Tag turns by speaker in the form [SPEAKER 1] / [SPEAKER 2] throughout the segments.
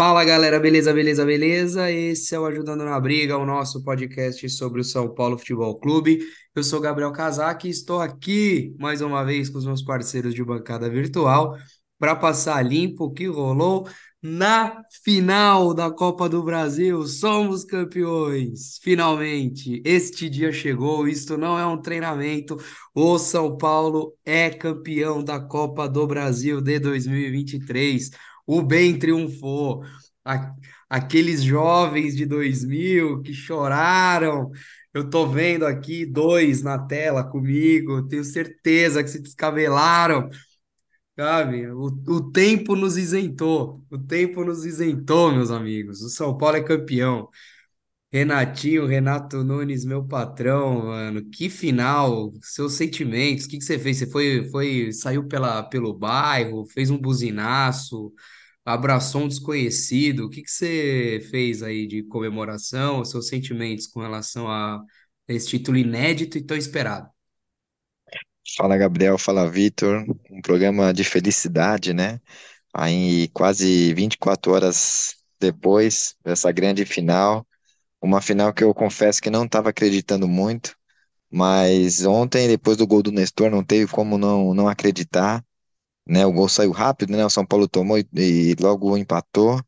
[SPEAKER 1] Fala galera, beleza, beleza, beleza? Esse é o Ajudando na Briga, o nosso podcast sobre o São Paulo Futebol Clube. Eu sou Gabriel Casac e estou aqui mais uma vez com os meus parceiros de bancada virtual para passar limpo o que rolou na final da Copa do Brasil. Somos campeões! Finalmente, este dia chegou. Isto não é um treinamento. O São Paulo é campeão da Copa do Brasil de 2023 o bem triunfou. Aqueles jovens de 2000 que choraram. Eu tô vendo aqui dois na tela comigo, tenho certeza que se descabelaram. Sabe? O, o tempo nos isentou. O tempo nos isentou, meus amigos. O São Paulo é campeão. Renatinho, Renato Nunes, meu patrão, mano, que final, seus sentimentos, o que que você fez? Você foi, foi, saiu pela, pelo bairro, fez um buzinaço, abraçou um desconhecido, o que que você fez aí de comemoração, seus sentimentos com relação a esse título inédito e tão esperado?
[SPEAKER 2] Fala Gabriel, fala Vitor, um programa de felicidade, né? Aí quase 24 horas depois dessa grande final, uma final que eu confesso que não estava acreditando muito, mas ontem, depois do gol do Nestor, não teve como não, não acreditar, né? O gol saiu rápido, né? O São Paulo tomou e, e logo empatou.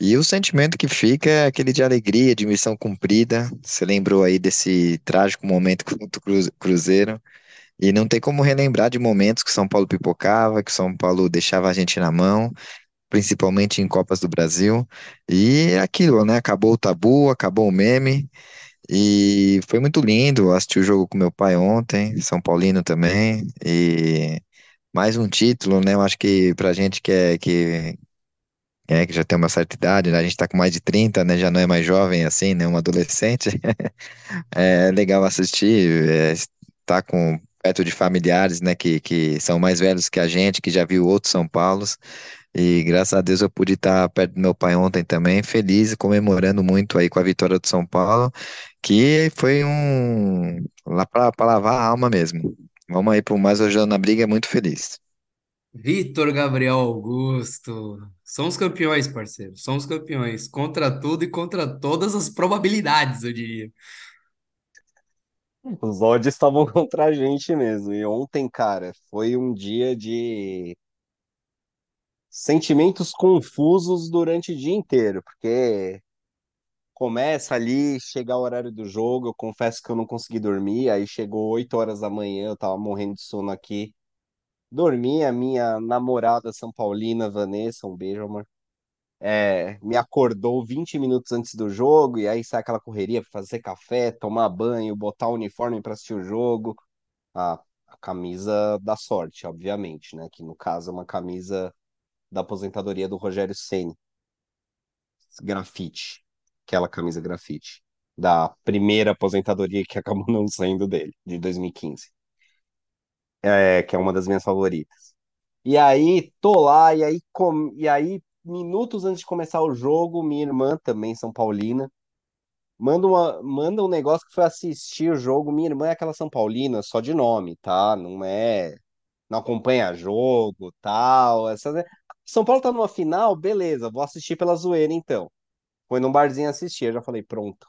[SPEAKER 2] E o sentimento que fica é aquele de alegria, de missão cumprida. Você lembrou aí desse trágico momento contra o Cru- Cruzeiro. E não tem como relembrar de momentos que São Paulo pipocava, que São Paulo deixava a gente na mão, principalmente em Copas do Brasil. E é aquilo, né? Acabou o tabu, acabou o meme. E foi muito lindo. Assisti o jogo com meu pai ontem, São Paulino também. E mais um título, né? Eu acho que pra gente que é que, é, que já tem uma certa idade, né? A gente tá com mais de 30, né? Já não é mais jovem assim, né? Um adolescente. É legal assistir, é, estar com perto de familiares, né, que, que são mais velhos que a gente, que já viu outros São Paulos. E graças a Deus eu pude estar perto do meu pai ontem também, feliz, comemorando muito aí com a vitória do São Paulo, que foi um lá para lavar a alma mesmo. Vamos aí para o mais hoje na briga, muito feliz.
[SPEAKER 1] Vitor Gabriel Augusto, somos campeões, parceiro, somos campeões, contra tudo e contra todas as probabilidades, eu diria.
[SPEAKER 3] Os odds estavam contra a gente mesmo. E ontem, cara, foi um dia de sentimentos confusos durante o dia inteiro, porque começa ali, chega o horário do jogo, eu confesso que eu não consegui dormir, aí chegou 8 horas da manhã, eu tava morrendo de sono aqui. Dormi, a minha namorada São Paulina, Vanessa, um beijo, amor. É, me acordou 20 minutos antes do jogo, e aí sai aquela correria pra fazer café, tomar banho, botar o uniforme para assistir o jogo. a, a camisa da sorte, obviamente, né? Que no caso é uma camisa da aposentadoria do Rogério Ceni, grafite, aquela camisa grafite, da primeira aposentadoria que acabou não saindo dele, de 2015, é, que é uma das minhas favoritas. E aí, tô lá, e aí, com, e aí, minutos antes de começar o jogo, minha irmã, também São Paulina, manda, uma, manda um negócio que foi assistir o jogo. Minha irmã é aquela São Paulina, só de nome, tá? Não é não acompanha jogo, tal. Essa... São Paulo tá numa final, beleza, vou assistir pela zoeira então. Foi num barzinho assistir, eu já falei, pronto.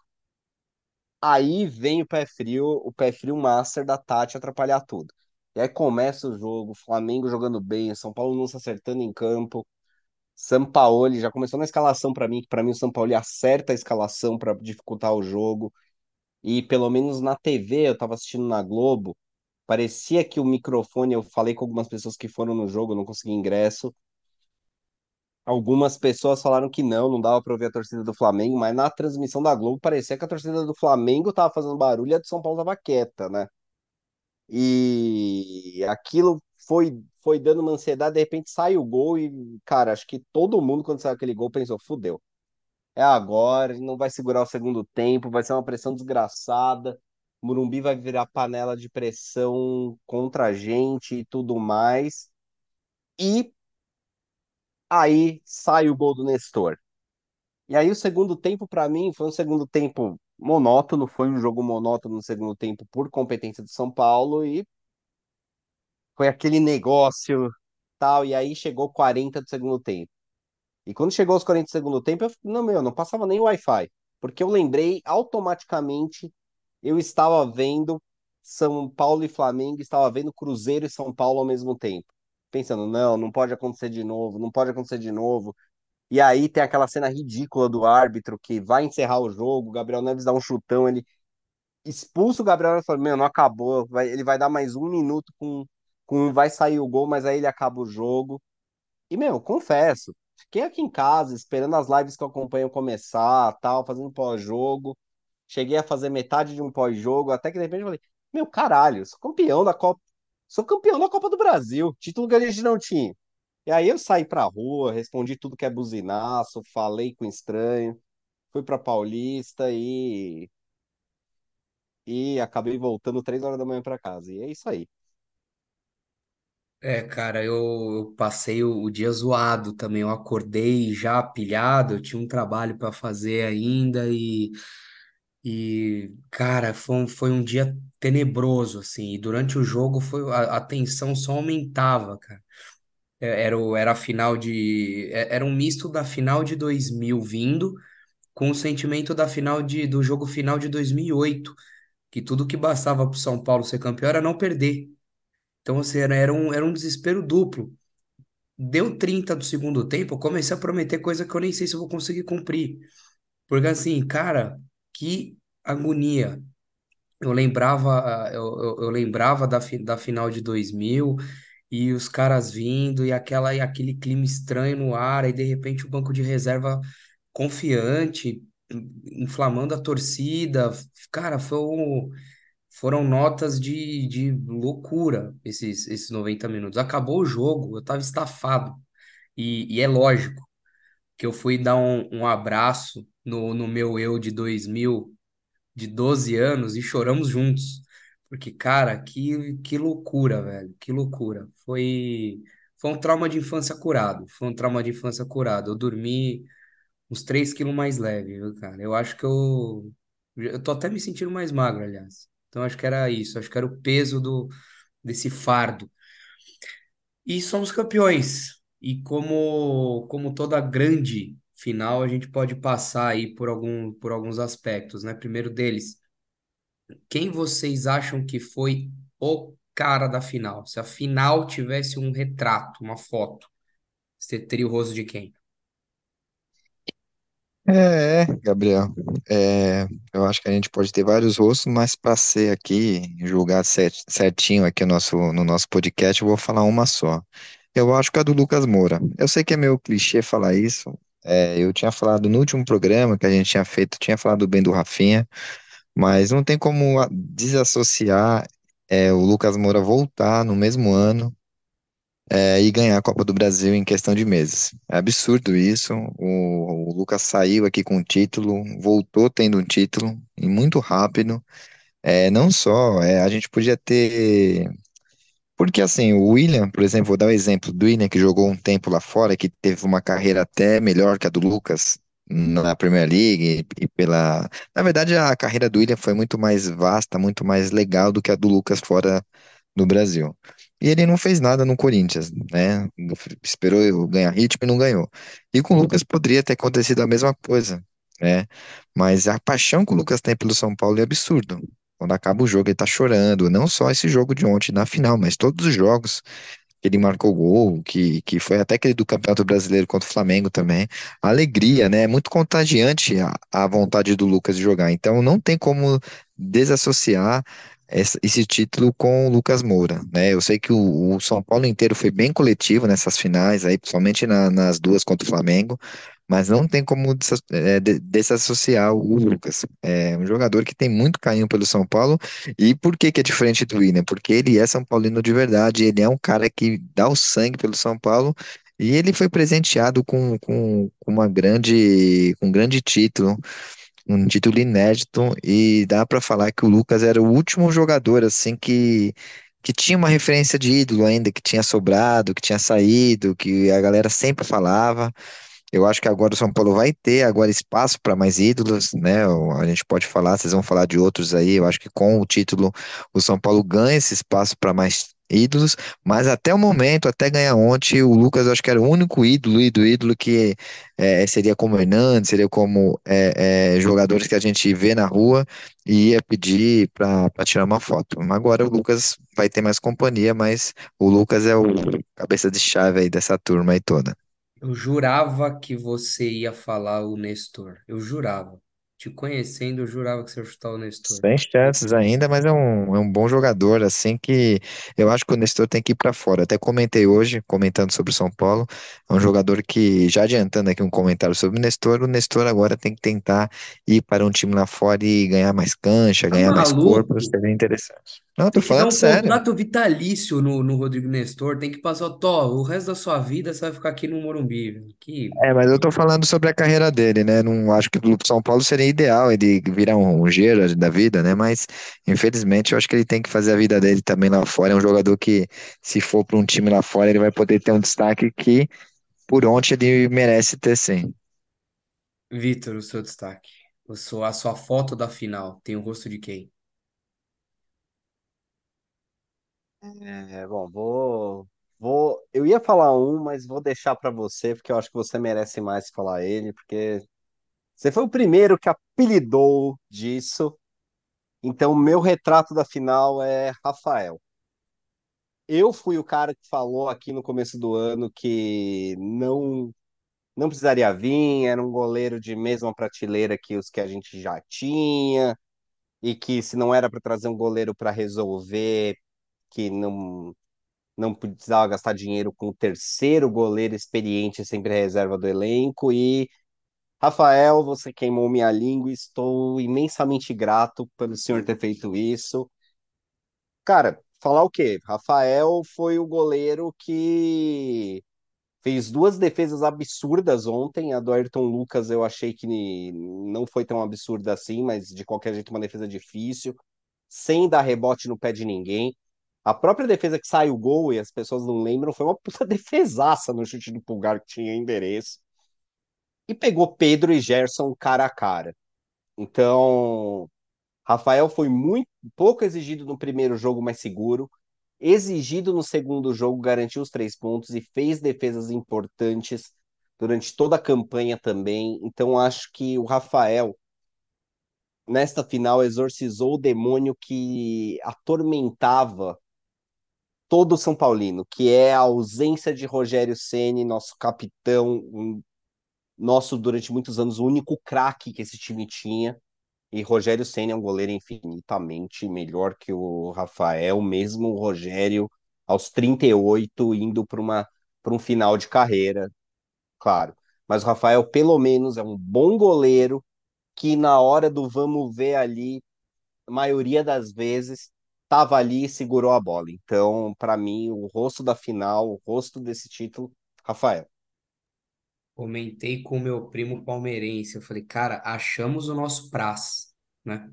[SPEAKER 3] Aí vem o pé frio, o pé frio master da Tati atrapalhar tudo. E aí começa o jogo, Flamengo jogando bem, São Paulo não se acertando em campo. Sampaoli já começou na escalação para mim, que para mim o Sampaoli acerta a escalação para dificultar o jogo. E pelo menos na TV, eu tava assistindo na Globo, parecia que o microfone, eu falei com algumas pessoas que foram no jogo, não consegui ingresso. Algumas pessoas falaram que não, não dava para ouvir a torcida do Flamengo, mas na transmissão da Globo parecia que a torcida do Flamengo tava fazendo barulho e a de São Paulo tava quieta, né? E aquilo foi foi dando uma ansiedade, de repente sai o gol e, cara, acho que todo mundo quando saiu aquele gol pensou, fudeu. É agora, não vai segurar o segundo tempo, vai ser uma pressão desgraçada. Morumbi vai virar panela de pressão contra a gente e tudo mais. E aí sai o gol do Nestor. E aí o segundo tempo, para mim, foi um segundo tempo monótono, foi um jogo monótono no segundo tempo por competência do São Paulo e foi aquele negócio tal. E aí chegou 40 do segundo tempo. E quando chegou aos 40 segundos do tempo, eu, não, meu, não passava nem Wi-Fi. Porque eu lembrei automaticamente, eu estava vendo São Paulo e Flamengo, estava vendo Cruzeiro e São Paulo ao mesmo tempo. Pensando, não, não pode acontecer de novo, não pode acontecer de novo. E aí tem aquela cena ridícula do árbitro que vai encerrar o jogo, o Gabriel Neves dá um chutão, ele expulsa o Gabriel Neves e fala, meu, não acabou, vai, ele vai dar mais um minuto com, com vai sair o gol, mas aí ele acaba o jogo. E, meu, confesso, fiquei aqui em casa esperando as lives que eu acompanho começar, tal, fazendo pós-jogo. Cheguei a fazer metade de um pós-jogo, até que de repente eu falei, meu, caralho, sou campeão da Copa, sou campeão da Copa do Brasil, título que a gente não tinha. E aí eu saí pra rua, respondi tudo que é buzinaço, falei com estranho, fui pra Paulista e e acabei voltando três horas da manhã pra casa. E é isso aí.
[SPEAKER 1] É, cara, eu, eu passei o, o dia zoado também. Eu acordei já pilhado, eu tinha um trabalho para fazer ainda e, e cara, foi um, foi um dia tenebroso, assim. E durante o jogo foi, a, a tensão só aumentava, cara. É, Era, o- era a final de. é- Era um misto da final de 2000 vindo com o sentimento da final de, do jogo final de 2008, que tudo que bastava pro São Paulo ser campeão era não perder. Então, assim, era, era um, era um desespero duplo. Deu 30 do segundo tempo, eu comecei a prometer coisa que eu nem sei se eu vou conseguir cumprir. Porque assim, cara, que agonia. Eu lembrava, eu, eu, eu lembrava da, fi- da final de 2000 e os caras vindo e aquela e aquele clima estranho no ar, aí de repente o banco de reserva confiante, inflamando a torcida. Cara, foi um- foram notas de, de loucura esses, esses 90 minutos. Acabou o jogo, eu tava estafado. E, e é lógico que eu fui dar um, um abraço no, no meu eu de 2000 de 12 anos, e choramos juntos. Porque, cara, que, que loucura, velho. Que loucura. Foi, foi um trauma de infância curado. Foi um trauma de infância curado. Eu dormi uns 3 quilos mais leve, viu, cara? Eu acho que eu. Eu tô até me sentindo mais magro, aliás. Então, acho que era isso. Acho que era o peso do, desse fardo. E somos campeões. E como, como toda grande final, a gente pode passar aí por algum, por alguns aspectos, né? Primeiro deles, quem vocês acham que foi o cara da final? Se a final tivesse um retrato, uma foto, você teria o rosto de quem?
[SPEAKER 2] É, Gabriel, é, eu acho que a gente pode ter vários rostos, mas para ser aqui, julgar cer- certinho aqui no nosso, no nosso podcast, eu vou falar uma só. Eu acho que é do Lucas Moura. Eu sei que é meio clichê falar isso. é, eu tinha falado no último programa que a gente tinha feito, tinha falado bem do Rafinha, mas não tem como desassociar é, o Lucas Moura voltar no mesmo ano é, e ganhar a Copa do Brasil em questão de meses. É absurdo isso. O, o Lucas saiu aqui com o título, voltou tendo um título e muito rápido. É, não só, é, a gente podia ter. Porque assim, o William, por exemplo, vou dar o exemplo do William que jogou um tempo lá fora, que teve uma carreira até melhor que a do Lucas na Premier League e pela. Na verdade, a carreira do William foi muito mais vasta, muito mais legal do que a do Lucas fora no Brasil. E ele não fez nada no Corinthians, né? Esperou ganhar ritmo e não ganhou. E com o Lucas poderia ter acontecido a mesma coisa, né? Mas a paixão que o Lucas tem pelo São Paulo é absurdo. Quando acaba o jogo, ele tá chorando. Não só esse jogo de ontem na final, mas todos os jogos que ele marcou gol, que, que foi até aquele do Campeonato Brasileiro contra o Flamengo também. Alegria, né? É muito contagiante a, a vontade do Lucas de jogar. Então não tem como desassociar esse, título com o Lucas Moura, né? Eu sei que o, o São Paulo inteiro foi bem coletivo nessas finais aí, principalmente na- nas duas contra o Flamengo. Mas não tem como é, de- desassociar o Lucas. É um jogador que tem muito carinho pelo São Paulo e por que que é diferente do William? Porque ele é São Paulino de verdade, ele é um cara que dá o sangue pelo São Paulo e ele foi presenteado com, com, com uma grande, com um grande título, um título inédito e dá pra falar que o Lucas era o último jogador assim que que tinha uma referência de ídolo ainda, que tinha sobrado, que tinha saído, que a galera sempre falava. Eu acho que agora o São Paulo vai ter agora espaço para mais ídolos, né? A gente pode falar, vocês vão falar de outros aí. Eu acho que com o título o São Paulo ganha esse espaço para mais ídolos, mas até o momento, até ganhar ontem, o Lucas eu acho que era o único ídolo, ídolo, ídolo que é, seria como Hernandes, seria como é, é, jogadores que a gente vê na rua e ia pedir para tirar uma foto. Agora o Lucas vai ter mais companhia, mas o Lucas é o cabeça de chave aí dessa turma aí toda.
[SPEAKER 1] Eu jurava que você ia falar o Nestor. Eu jurava. Te conhecendo, eu jurava que você ia chutar o Nestor.
[SPEAKER 2] Sem chances ainda, mas é um, é um bom jogador, assim que eu acho que o Nestor tem que ir para fora. Até comentei hoje, comentando sobre o São Paulo, é um jogador que, já adiantando aqui um comentário sobre o Nestor, o Nestor agora tem que tentar ir para um time lá fora e ganhar mais cancha,
[SPEAKER 1] Tá
[SPEAKER 2] ganhar mais corpo,
[SPEAKER 1] maluco?
[SPEAKER 2] seria interessante. Não, tô
[SPEAKER 1] Tem que dar
[SPEAKER 2] falando
[SPEAKER 1] um
[SPEAKER 2] sério.
[SPEAKER 1] contrato vitalício no, no Rodrigo Nestor. Tem que passar, Tó, o resto da sua vida você vai ficar aqui no Morumbi. velho. Que
[SPEAKER 2] É, mas eu tô falando sobre a carreira dele, né? Não acho que pro São Paulo seria ideal ele virar um, um da vida, né? Mas infelizmente eu acho que ele tem que fazer a vida dele também lá fora. É um jogador que, se for para um time lá fora, ele vai poder ter um destaque que por onde ele merece ter sim.
[SPEAKER 1] Vitor, o seu destaque. Eu sou a sua foto da final. Tem o rosto de quem?
[SPEAKER 3] É, bom, vou, vou. Eu ia falar um, mas vou deixar pra você, porque eu acho que você merece mais falar ele, porque você foi o primeiro que apelidou disso. Então, meu retrato da final é Rafael. Eu fui o cara que falou aqui no começo do ano que não não precisaria vir, era um goleiro de mesma prateleira que os que a gente já tinha, e que se não era para trazer um goleiro para resolver, que não não precisava gastar dinheiro com o terceiro goleiro experiente, sempre reserva do elenco. E, Rafael, você queimou minha língua, estou imensamente grato pelo senhor ter feito isso. Cara, falar o quê? Rafael foi o goleiro que fez duas defesas absurdas ontem. A do Ayrton Lucas eu achei que não foi tão absurda assim, mas de qualquer jeito uma defesa difícil, sem dar rebote no pé de ninguém. A própria defesa que sai o gol, e as pessoas não lembram, foi uma puta defesaça no chute do Pulgar que tinha endereço. E pegou Pedro e Gerson cara a cara. Então, Rafael foi muito pouco exigido no primeiro jogo, mais seguro. Exigido no segundo jogo, garantiu os três pontos e fez defesas importantes durante toda a campanha também. Então, acho que o Rafael, nesta final, exorcizou o demônio que atormentava todo São Paulino, que é a ausência de Rogério Ceni, nosso capitão, um, nosso durante muitos anos o único craque que esse time tinha. E Rogério Ceni é um goleiro infinitamente melhor que o Rafael, mesmo o Rogério aos 38 indo para uma para um final de carreira, claro. Mas o Rafael pelo menos é um bom goleiro que na hora do vamos ver ali, a maioria das vezes estava ali e segurou a bola. Então, para mim, o rosto da final, o rosto desse título, Rafael.
[SPEAKER 1] Comentei com o meu primo palmeirense. Eu falei, cara, achamos o nosso Praz, né?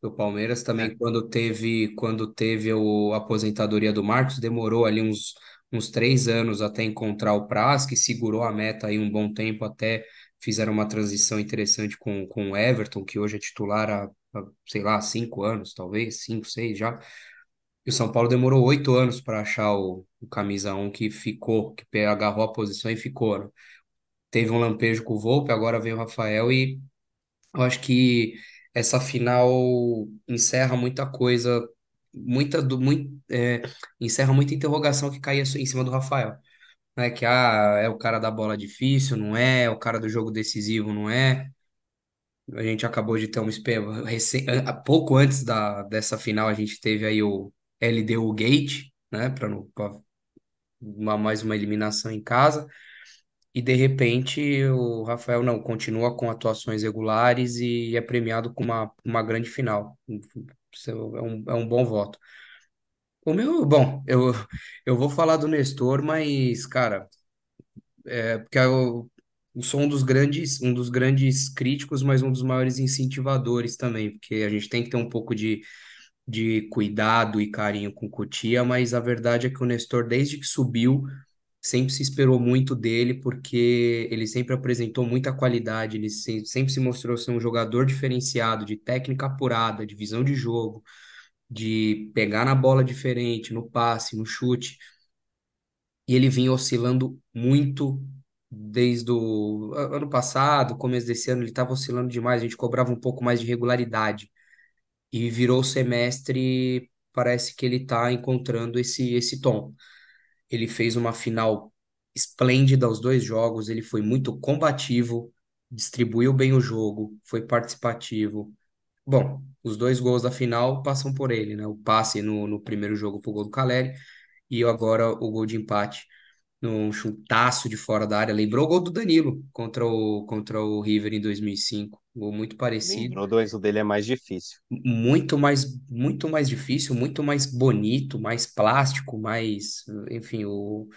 [SPEAKER 1] O Palmeiras também, quando teve, quando teve o, a aposentadoria do Marcos, demorou ali uns, uns três anos até encontrar o Praz, que segurou a meta aí um bom tempo, até fizeram uma transição interessante com, com o Everton, que hoje é titular há, sei lá, cinco anos, talvez, cinco, seis já. E o São Paulo demorou oito anos para achar o, o camisa 1 que ficou, que agarrou a posição e ficou, né? Teve um lampejo com o Volpe, agora vem o Rafael e eu acho que essa final encerra muita coisa, muita do muito é, encerra muita interrogação que caía em cima do Rafael, né? Que ah, é o cara da bola difícil, não é? É o cara do jogo decisivo, não é? A gente acabou de ter recém, há pouco antes da dessa final a gente teve aí o LDU Gate, né? Para uma mais uma eliminação em casa. E de repente o Rafael não continua com atuações regulares e é premiado com uma, uma grande final. É um, é um bom voto. O meu, bom, eu, eu vou falar do Nestor, mas, cara, é porque eu, eu sou um dos grandes, um dos grandes críticos, mas um dos maiores incentivadores também, porque a gente tem que ter um pouco de, de cuidado e carinho com o Cotia, mas a verdade é que o Nestor, desde que subiu, sempre se esperou muito dele, porque ele sempre apresentou muita qualidade, ele se- sempre se mostrou ser um jogador diferenciado, de técnica apurada, de visão de jogo, de pegar na bola diferente, no passe, no chute, e ele vinha oscilando muito desde o ano passado, começo desse ano, ele estava oscilando demais, a gente cobrava um pouco mais de regularidade. E virou o semestre, parece que ele está encontrando esse, esse tom. Ele fez uma final esplêndida aos dois jogos, ele foi muito combativo, distribuiu bem o jogo, foi participativo. Bom, os dois gols da final passam por ele, né? O passe no, no primeiro jogo pro gol do Caleri e agora o gol de empate num chutaço de fora da área. Lembrou o gol do Danilo contra o, contra o River em 2005. Gol muito parecido
[SPEAKER 3] Lembrou dois, o dele é mais difícil.
[SPEAKER 1] muito mais muito mais difícil, muito mais bonito, mais plástico, mais, enfim, o,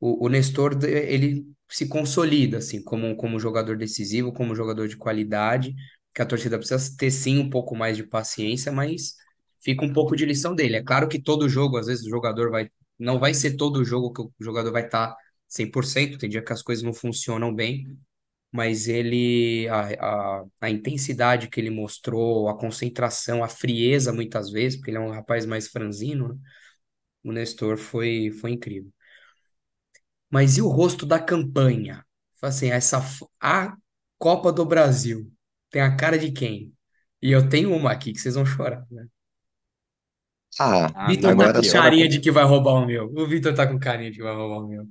[SPEAKER 1] o, o Nestor ele se consolida assim como como jogador decisivo, como jogador de qualidade, que a torcida precisa ter sim um pouco mais de paciência, mas fica um pouco de lição dele. É claro que todo jogo, às vezes o jogador vai não vai ser todo jogo que o jogador vai estar 100%, tem dia que as coisas não funcionam bem, mas ele a, a, a intensidade que ele mostrou, a concentração, a frieza muitas vezes, porque ele é um rapaz mais franzino, né? O Nestor foi foi incrível. Mas e o rosto da campanha? Assim, essa a Copa do Brasil tem a cara de quem? E eu tenho uma aqui que vocês vão chorar, né?
[SPEAKER 2] Ah,
[SPEAKER 3] A
[SPEAKER 1] Vitor tá
[SPEAKER 2] agora
[SPEAKER 1] com
[SPEAKER 2] só
[SPEAKER 1] carinha de que vai roubar o meu. O Vitor tá com carinha de que vai roubar o meu.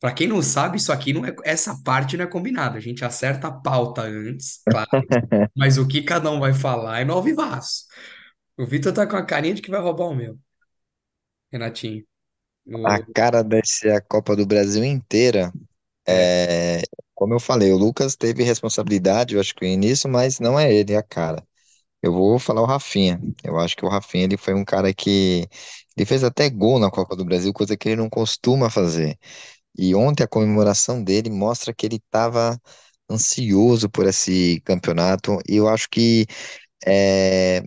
[SPEAKER 1] Pra quem não sabe, isso aqui não é, essa parte não é combinada. A gente acerta a pauta antes, claro. Mas o que cada um vai falar é no ao vivaço. O Vitor tá com a carinha de que vai roubar o meu, Renatinho.
[SPEAKER 2] A cara dessa Copa do Brasil inteira,
[SPEAKER 1] é,
[SPEAKER 2] é, como eu falei, o Lucas teve responsabilidade, eu acho que nisso, mas não é ele, a cara. Eu vou falar o Rafinha. Eu acho que o Rafinha ele foi um cara que ele fez até gol na Copa do Brasil, coisa que ele não costuma fazer. E ontem a comemoração dele mostra que ele estava ansioso por esse campeonato. E eu acho que é,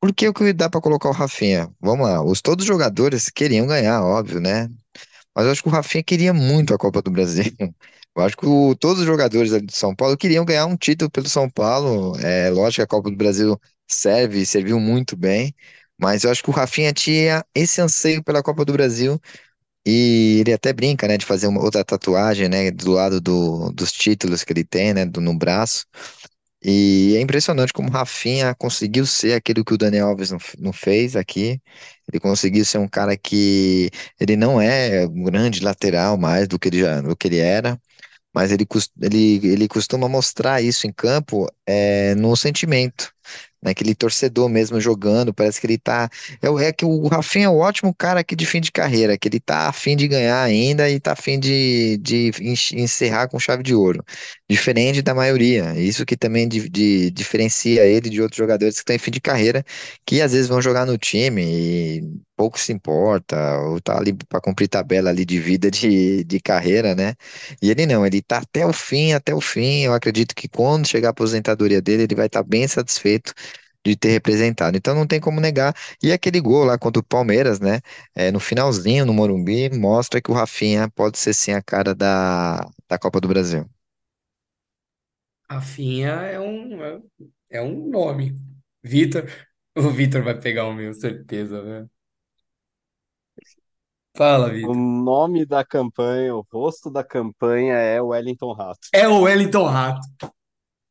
[SPEAKER 2] por que que dá para colocar o Rafinha? Vamos lá, os todos os jogadores queriam ganhar, óbvio, né? Mas eu acho que o Rafinha queria muito a Copa do Brasil. Eu acho que o- todos os jogadores ali de São Paulo queriam ganhar um título pelo São Paulo. É lógico que a Copa do Brasil serve, serviu muito bem, mas eu acho que o Rafinha tinha esse anseio pela Copa do Brasil e ele até brinca, né, de fazer uma outra tatuagem, né, do lado do- dos títulos que ele tem, né, do- no braço. E é impressionante como o Rafinha conseguiu ser aquilo que o Daniel Alves não, não fez aqui. Ele conseguiu ser um cara que ele não é um grande lateral mais do que ele já, do que ele era, mas ele, ele, ele costuma mostrar isso em campo é, no sentimento, naquele torcedor mesmo jogando, parece que ele tá, é, o- é que o Rafinha é um ótimo cara aqui de fim de carreira, que ele tá a fim de ganhar ainda e tá a fim de, de encerrar com chave de ouro, diferente da maioria, isso que também di- di- diferencia ele de outros jogadores que estão em fim de carreira, que às vezes vão jogar no time e pouco se importa, ou tá ali para cumprir tabela ali de vida de, de carreira, né? E ele não, ele tá até o fim, até o fim. Eu acredito que quando chegar a aposentadoria dele, ele vai estar bem satisfeito de ter representado. Então não tem como negar. E aquele gol lá contra o Palmeiras, né? é, no finalzinho, no Morumbi, mostra que o Rafinha pode ser sim a cara da, da Copa do Brasil.
[SPEAKER 1] Rafinha é um, é, é um nome. Vitor, o Vitor vai pegar o meu, certeza, né? Fala,
[SPEAKER 3] O
[SPEAKER 1] Vitor.
[SPEAKER 3] nome da campanha, o rosto da campanha é o Wellington Rato.
[SPEAKER 1] É o Wellington Rato.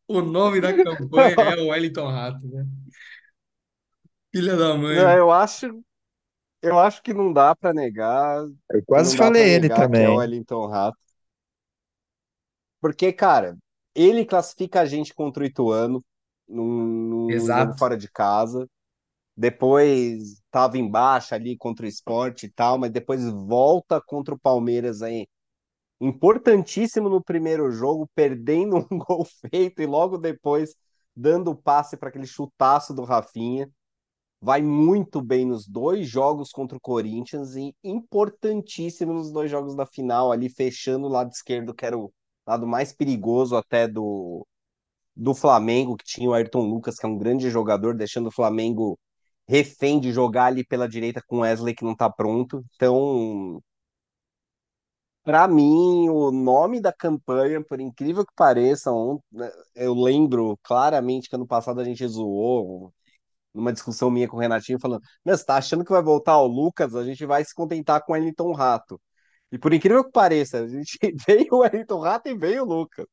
[SPEAKER 1] O nome da campanha é o Wellington Rato, né? Filha da
[SPEAKER 3] Não,
[SPEAKER 1] mãe.
[SPEAKER 3] eu acho, eu acho que não dá pra negar,
[SPEAKER 2] Eu
[SPEAKER 3] não
[SPEAKER 2] quase
[SPEAKER 3] dá para
[SPEAKER 2] falei ele
[SPEAKER 3] negar que é o
[SPEAKER 2] também.
[SPEAKER 3] Wellington Rato, porque, cara, ele classifica a gente contra o Ituano num, num num jogo
[SPEAKER 1] Exato.
[SPEAKER 3] fora de casa. Depois tava em baixa ali contra o Sport e tal, mas depois volta contra o Palmeiras aí, importantíssimo no primeiro jogo, perdendo um gol feito e logo depois dando o passe para aquele chutaço do Rafinha. Vai muito bem nos dois jogos contra o Corinthians e importantíssimo nos dois jogos da final, ali fechando o lado esquerdo, que era o lado mais perigoso até do, do Flamengo, que tinha o Ayrton Lucas, que é um grande jogador, deixando o Flamengo refém de jogar ali pela direita com Wesley, que não tá pronto. Então, para mim, o nome da campanha, por incrível que pareça, né, eu lembro claramente que ano passado a gente zoou numa discussão minha com o Renatinho, falando: Meu, você tá achando que vai voltar o Lucas? A gente vai se contentar com o Wellington Rato. E por incrível que pareça, a gente veio o Wellington Rato e veio o Lucas.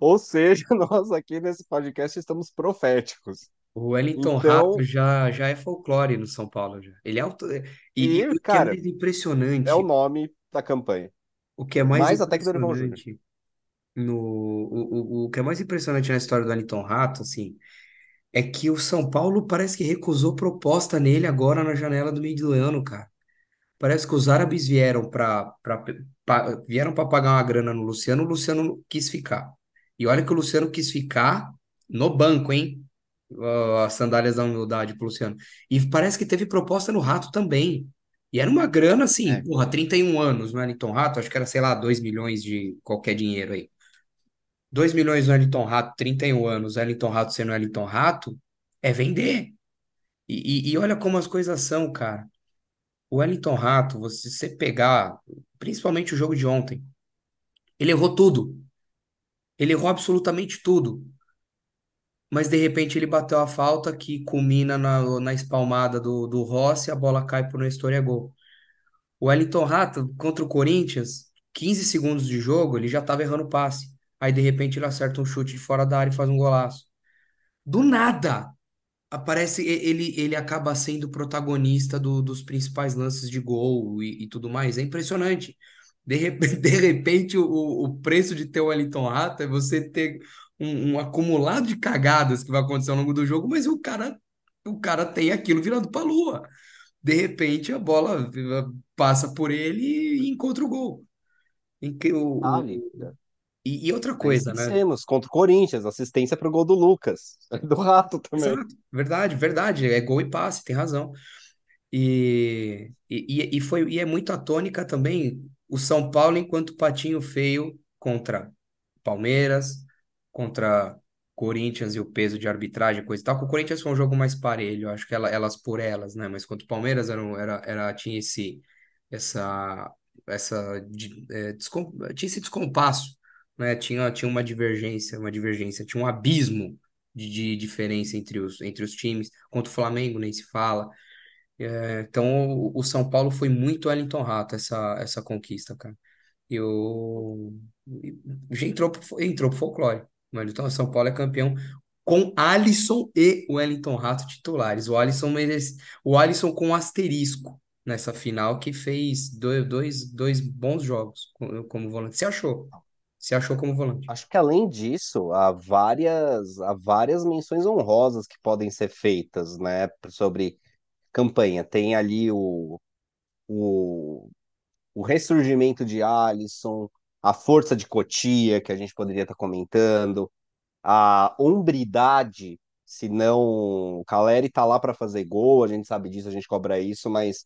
[SPEAKER 3] Ou seja, nós aqui nesse podcast estamos proféticos.
[SPEAKER 1] O Wellington Rato
[SPEAKER 3] Então,
[SPEAKER 1] já, já é folclore no São Paulo já. Ele é auto... e, e
[SPEAKER 3] e,
[SPEAKER 1] o que é
[SPEAKER 3] cara,
[SPEAKER 1] mais
[SPEAKER 3] é o
[SPEAKER 1] impressionante,
[SPEAKER 3] nome da campanha.
[SPEAKER 1] o que é mais
[SPEAKER 3] Mais até que do Dorival Júnior.
[SPEAKER 1] impressionante no o, o, o que é mais impressionante na história do Wellington Rato, assim, é que o São Paulo parece que recusou proposta nele agora na janela do meio do ano, cara. Parece que os árabes vieram para vieram para pagar uma grana no Luciano, o Luciano quis ficar. E olha que o Luciano quis ficar no banco, hein? As sandálias da humildade pro Luciano. E parece que teve proposta no Rato também. E era uma grana assim,
[SPEAKER 3] É,
[SPEAKER 1] porra, 31 anos no Wellington Rato, acho que era, sei lá, 2 milhões de qualquer dinheiro aí. 2 milhões no Wellington Rato, 31 anos, Wellington Rato sendo Wellington Rato, é vender. E, e, e olha como as coisas são, cara. O Wellington Rato, você, você pegar, principalmente o jogo de ontem, ele errou tudo. Ele errou absolutamente tudo. Mas de repente ele bateu a falta que culmina na, na espalmada do, do Rossi, a bola cai pro Nestor e é gol. O Wellington Rato contra o Corinthians, 15 segundos de jogo, ele já estava errando passe. Aí de repente ele acerta um chute de fora da área e faz um golaço. Do nada! aparece ele ele acaba sendo protagonista do- dos principais lances de gol e, e tudo mais. É impressionante. De, de repente, o, o preço de ter o Wellington Rato é você ter um, um acumulado de cagadas que vai acontecer ao longo do jogo, mas o cara, o cara tem aquilo virando pra lua. De repente, a bola eh, passa por ele e encontra o gol. Em que o, o- e, e outra
[SPEAKER 3] Aí
[SPEAKER 1] coisa, né?
[SPEAKER 3] esquecemos, contra o Corinthians, assistência pro gol do Lucas, do Rato também.
[SPEAKER 1] Exato, verdade, verdade. É gol e passe, tem razão. E, e, e, foi, e é muito a tônica também o São Paulo enquanto patinho feio contra Palmeiras, contra Corinthians e o peso de arbitragem, coisa e tal. Com o Corinthians foi um jogo mais parelho, acho que ela- elas por elas, né? Mas contra o Palmeiras era, era, era, tinha esse, essa, essa, é, descom- tinha esse descompasso, né? Tinha, tinha uma divergência, uma divergência, tinha um abismo de, de diferença entre os, entre os times. Contra o Flamengo nem se fala. Então, o, o São Paulo foi muito Wellington Rato essa, essa conquista, cara. E o entrou entrou pro folclore. O Wellington São Paulo é campeão com Alisson e Wellington Rato titulares. O Alisson merece, o Alisson com asterisco nessa final que fez dois, dois, dois bons jogos como, como volante. Se achou? Se achou como volante?
[SPEAKER 3] Acho que além disso, há várias, há várias menções honrosas que podem ser feitas, né, sobre campanha. Tem ali o, o, o ressurgimento de Alisson, a força de Cotia, que a gente poderia estar comentando, a hombridade, se não. O Caleri tá lá para fazer gol, a gente sabe disso, a gente cobra isso, mas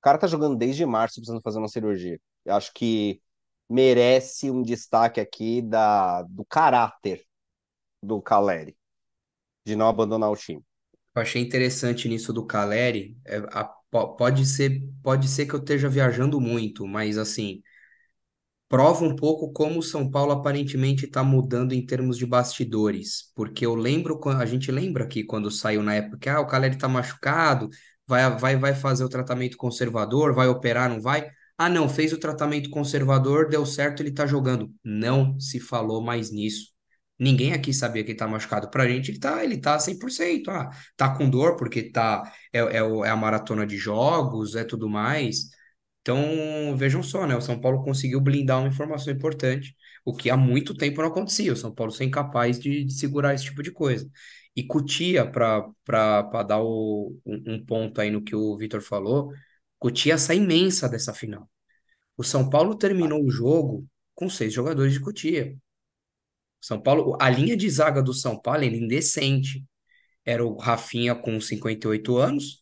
[SPEAKER 3] o cara tá jogando desde março precisando fazer uma cirurgia. Eu acho que merece um destaque aqui da, do caráter do Caleri, de não abandonar o time.
[SPEAKER 1] Eu achei interessante nisso do Caleri. é, a- po- pode ser, pode ser que eu esteja viajando muito, mas assim. Prova um pouco como o São Paulo aparentemente está mudando em termos de bastidores, porque eu lembro, a gente lembra que quando saiu na época, que, ah, o Caleri está machucado, vai, vai, vai fazer o tratamento conservador, vai operar, não vai? Ah, não, fez o tratamento conservador, deu certo, ele está jogando. Não se falou mais nisso. Ninguém aqui sabia que ele tá machucado. Pra gente, ele tá, ele tá 100%. Ah, tá com dor porque tá, é, é, é a maratona de jogos, é tudo mais. Então, vejam só, né? O São Paulo conseguiu blindar uma informação importante, o que há muito tempo não acontecia. O São Paulo ser incapaz de, de segurar esse tipo de coisa. E Cotia, para dar o, um, um ponto aí no que o Vitor falou, Cotia sai imensa dessa final. O São Paulo terminou o jogo com seis jogadores de Cotia. São Paulo, a linha de zaga do São Paulo era indecente. Era o Rafinha com 58 anos,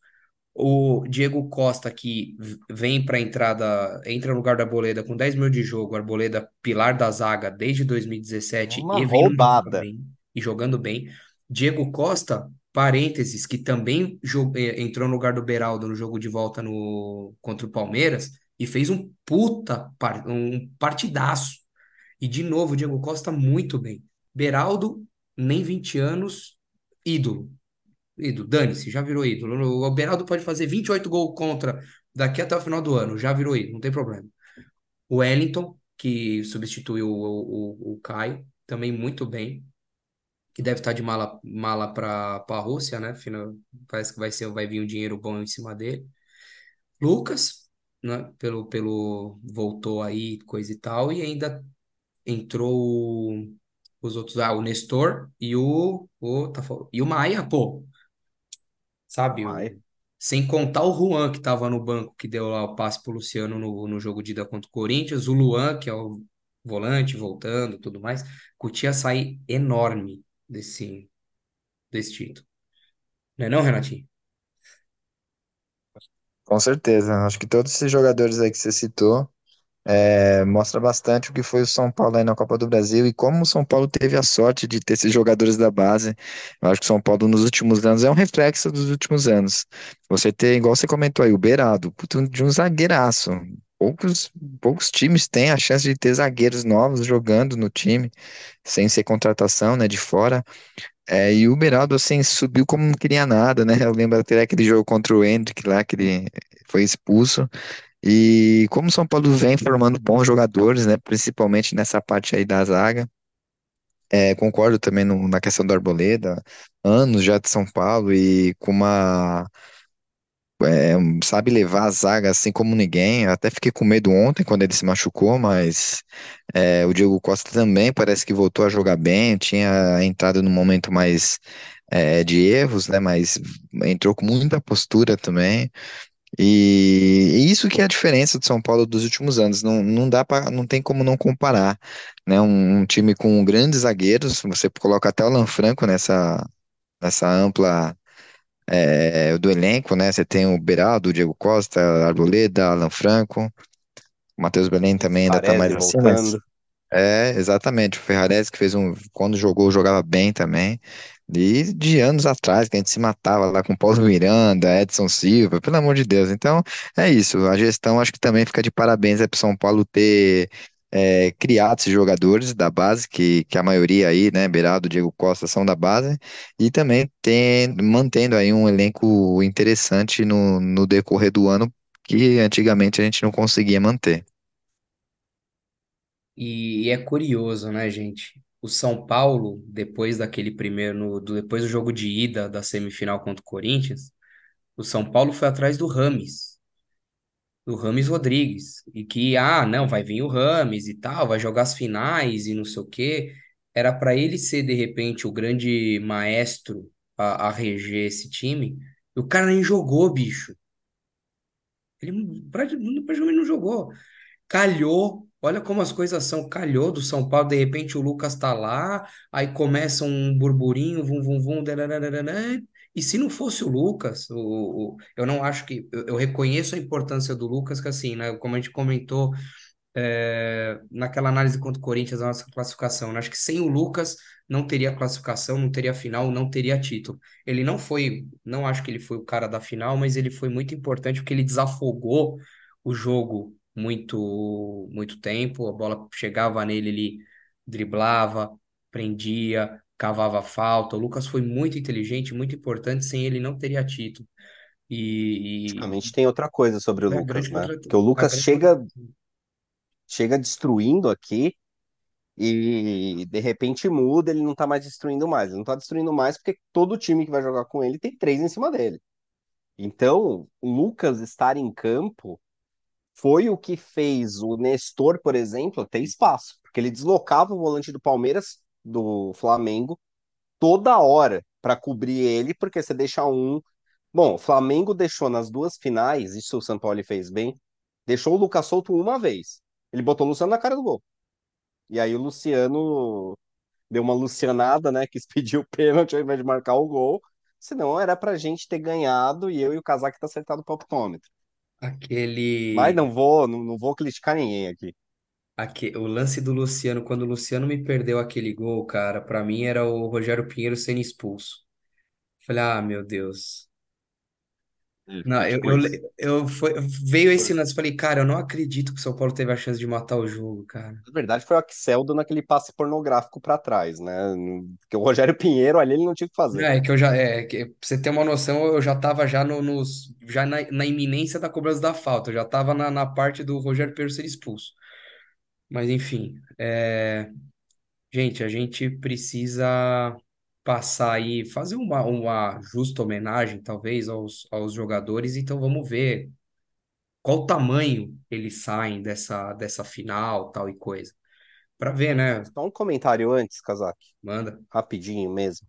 [SPEAKER 1] o Diego Costa, que vem para a entrada, entra no lugar do Arboleda com 10 mil de jogo, Arboleda pilar da zaga desde 2017
[SPEAKER 3] Uma
[SPEAKER 1] e vem
[SPEAKER 3] roubada.
[SPEAKER 1] bem, e jogando bem. Diego Costa, parênteses, que também eh, entrou no lugar do Beraldo no jogo de volta no, contra o Palmeiras e fez um puta, um partidaço. E de novo, o Diego Costa muito bem. Beraldo, nem 20 anos, ídolo. Ídolo, dane-se, já virou ídolo. O Beraldo pode fazer 28 gols contra daqui até o final do ano, já virou ídolo, não tem problema. O Wellington, que substituiu o, o, o Caio, também muito bem, que deve estar de mala, mala para a Rússia, né? Final, parece que vai ser, vai vir um dinheiro bom em cima dele. Lucas, né? Pelo, pelo voltou aí, coisa e tal, e ainda entrou os outros, ah, o Nestor e o, o tá, e o Maia, pô, sabe? O,
[SPEAKER 3] Mas,
[SPEAKER 1] sem contar o Juan, que tava no banco, que deu lá o passe pro Luciano no, no jogo de ida contra o Corinthians, o Luan, que é o volante, voltando, tudo mais, curtia sair enorme desse, desse título. Não é não, Renatinho?
[SPEAKER 2] Com certeza. Acho que todos esses jogadores aí que você citou é, mostra bastante o que foi o São Paulo aí na Copa do Brasil e como o São Paulo teve a sorte de ter esses jogadores da base. Eu acho que o São Paulo nos últimos anos é um reflexo dos últimos anos. Você ter, igual você comentou aí, o puto, de um zagueiraço. Poucos, poucos times têm a chance de ter zagueiros novos jogando no time, sem ser contratação, né, de fora. É, e o Beraldo, assim, subiu como não queria nada, né? Eu lembro até aquele jogo contra o Endrick lá, que ele foi expulso. E como o São Paulo vem formando bons jogadores, né? Principalmente nessa parte aí da zaga. É, concordo também no- na questão do Arboleda, anos já de São Paulo e com uma, é, sabe levar a zaga assim como ninguém. Eu até fiquei com medo ontem quando ele se machucou, mas é, o Diego Costa também parece que voltou a jogar bem, tinha entrado num momento mais é, de erros, né? Mas entrou com muita postura também. E, e isso que é a diferença do São Paulo dos últimos anos. Não, não dá para, não tem como não comparar, né? Um, um time com grandes zagueiros, você coloca até o Lanfranco nessa nessa ampla é, do elenco, né? Você tem o Beraldo, o Diego Costa, Arboleda, Alan Franco, o Matheus Belém também ainda tá mais
[SPEAKER 3] Baresi
[SPEAKER 2] assim, mas
[SPEAKER 3] voltando.
[SPEAKER 2] é, exatamente. O Ferrarese que fez um. Quando jogou, jogava bem também. E de anos atrás, que a gente se matava lá com Paulo Miranda, Edson Silva, pelo amor de Deus. Então, é isso. A gestão acho que também fica de parabéns é pro São Paulo ter é, criado esses jogadores da base, que, que a maioria aí, né, Beraldo, Diego Costa, são da base, e também tem, mantendo aí um elenco interessante no, no decorrer do ano, que antigamente a gente não conseguia manter.
[SPEAKER 1] E, e é curioso, né, gente? O São Paulo, depois daquele primeiro, no- do, depois do jogo de ida da semifinal contra o Corinthians, o São Paulo foi atrás do Rames, do Rames Rodrigues, e que, ah, não, vai vir o Rames e tal, vai jogar as finais e não sei o quê. Era para ele ser, de repente, o grande maestro a, a reger esse time, e o cara nem jogou, bicho. Ele praticamente não jogou. Calhou, olha como as coisas são. Calhou do São Paulo, de repente o Lucas tá lá, aí começa um burburinho, vum, vum, vum, e se não fosse o Lucas, o, o- eu não acho que. Eu, eu reconheço a importância do Lucas, que assim, né? Como a gente comentou é, naquela análise contra o Corinthians, a nossa classificação. né? Acho que sem o Lucas não teria classificação, não teria final, não teria título. Ele não foi, não acho que ele foi o cara da final, mas ele foi muito importante porque ele desafogou o jogo muito, muito tempo. A bola chegava nele, ele driblava, prendia, cavava falta. O Lucas foi muito inteligente, muito importante. Sem ele não teria título. E,
[SPEAKER 3] Praticamente tem outra coisa sobre o
[SPEAKER 1] e é
[SPEAKER 3] Lucas, né?
[SPEAKER 1] contra,
[SPEAKER 3] Porque o Lucas
[SPEAKER 1] grande
[SPEAKER 3] chega, chega destruindo aqui e de repente muda, ele não tá mais destruindo mais. Ele não tá destruindo mais porque todo time que vai jogar com ele tem três em cima dele. Então, o Lucas estar em campo foi o que fez o Nestor, por exemplo, ter espaço, porque ele deslocava o volante do Palmeiras, do Flamengo, toda hora para cobrir ele, porque você deixa um. Bom, o Flamengo deixou nas duas finais, isso o São Paulo fez bem, deixou o Lucas solto uma vez. Ele botou o Luciano na cara do gol. E aí o Luciano deu uma lucianada, né? Quis pedir o pênalti ao invés de marcar o gol. Senão era pra gente ter ganhado e eu e o Casaque tá acertado o palpitômetro. Mas
[SPEAKER 1] Aquele,
[SPEAKER 3] não vou, não, não vou criticar ninguém aqui.
[SPEAKER 1] aque- o lance do Luciano, quando o Luciano me perdeu aquele gol, cara, pra mim era o Rogério Pinheiro sendo expulso. Falei, ah, meu Deus. Não, eu, eu, eu foi, veio esse lance, falei, cara, eu não acredito que o São Paulo teve a chance de matar o jogo, cara.
[SPEAKER 3] Na verdade, foi o Axel dando aquele passe pornográfico pra trás, né? Porque o Rogério Pinheiro ali ele não tinha o que
[SPEAKER 1] Não,
[SPEAKER 3] fazer.
[SPEAKER 1] É que eu já, é, que, pra você ter uma noção, eu já tava já no, nos, já na, na iminência da cobrança da falta, eu já tava na, na parte do Rogério Pedro ser expulso. Mas enfim, é, gente, a gente precisa passar aí, fazer uma, uma justa homenagem, talvez, aos, aos jogadores, então vamos ver qual tamanho eles saem dessa, dessa final, tal e coisa. Pra ver, né?
[SPEAKER 3] Só um comentário antes, Kazak,
[SPEAKER 1] Manda.
[SPEAKER 3] rapidinho mesmo,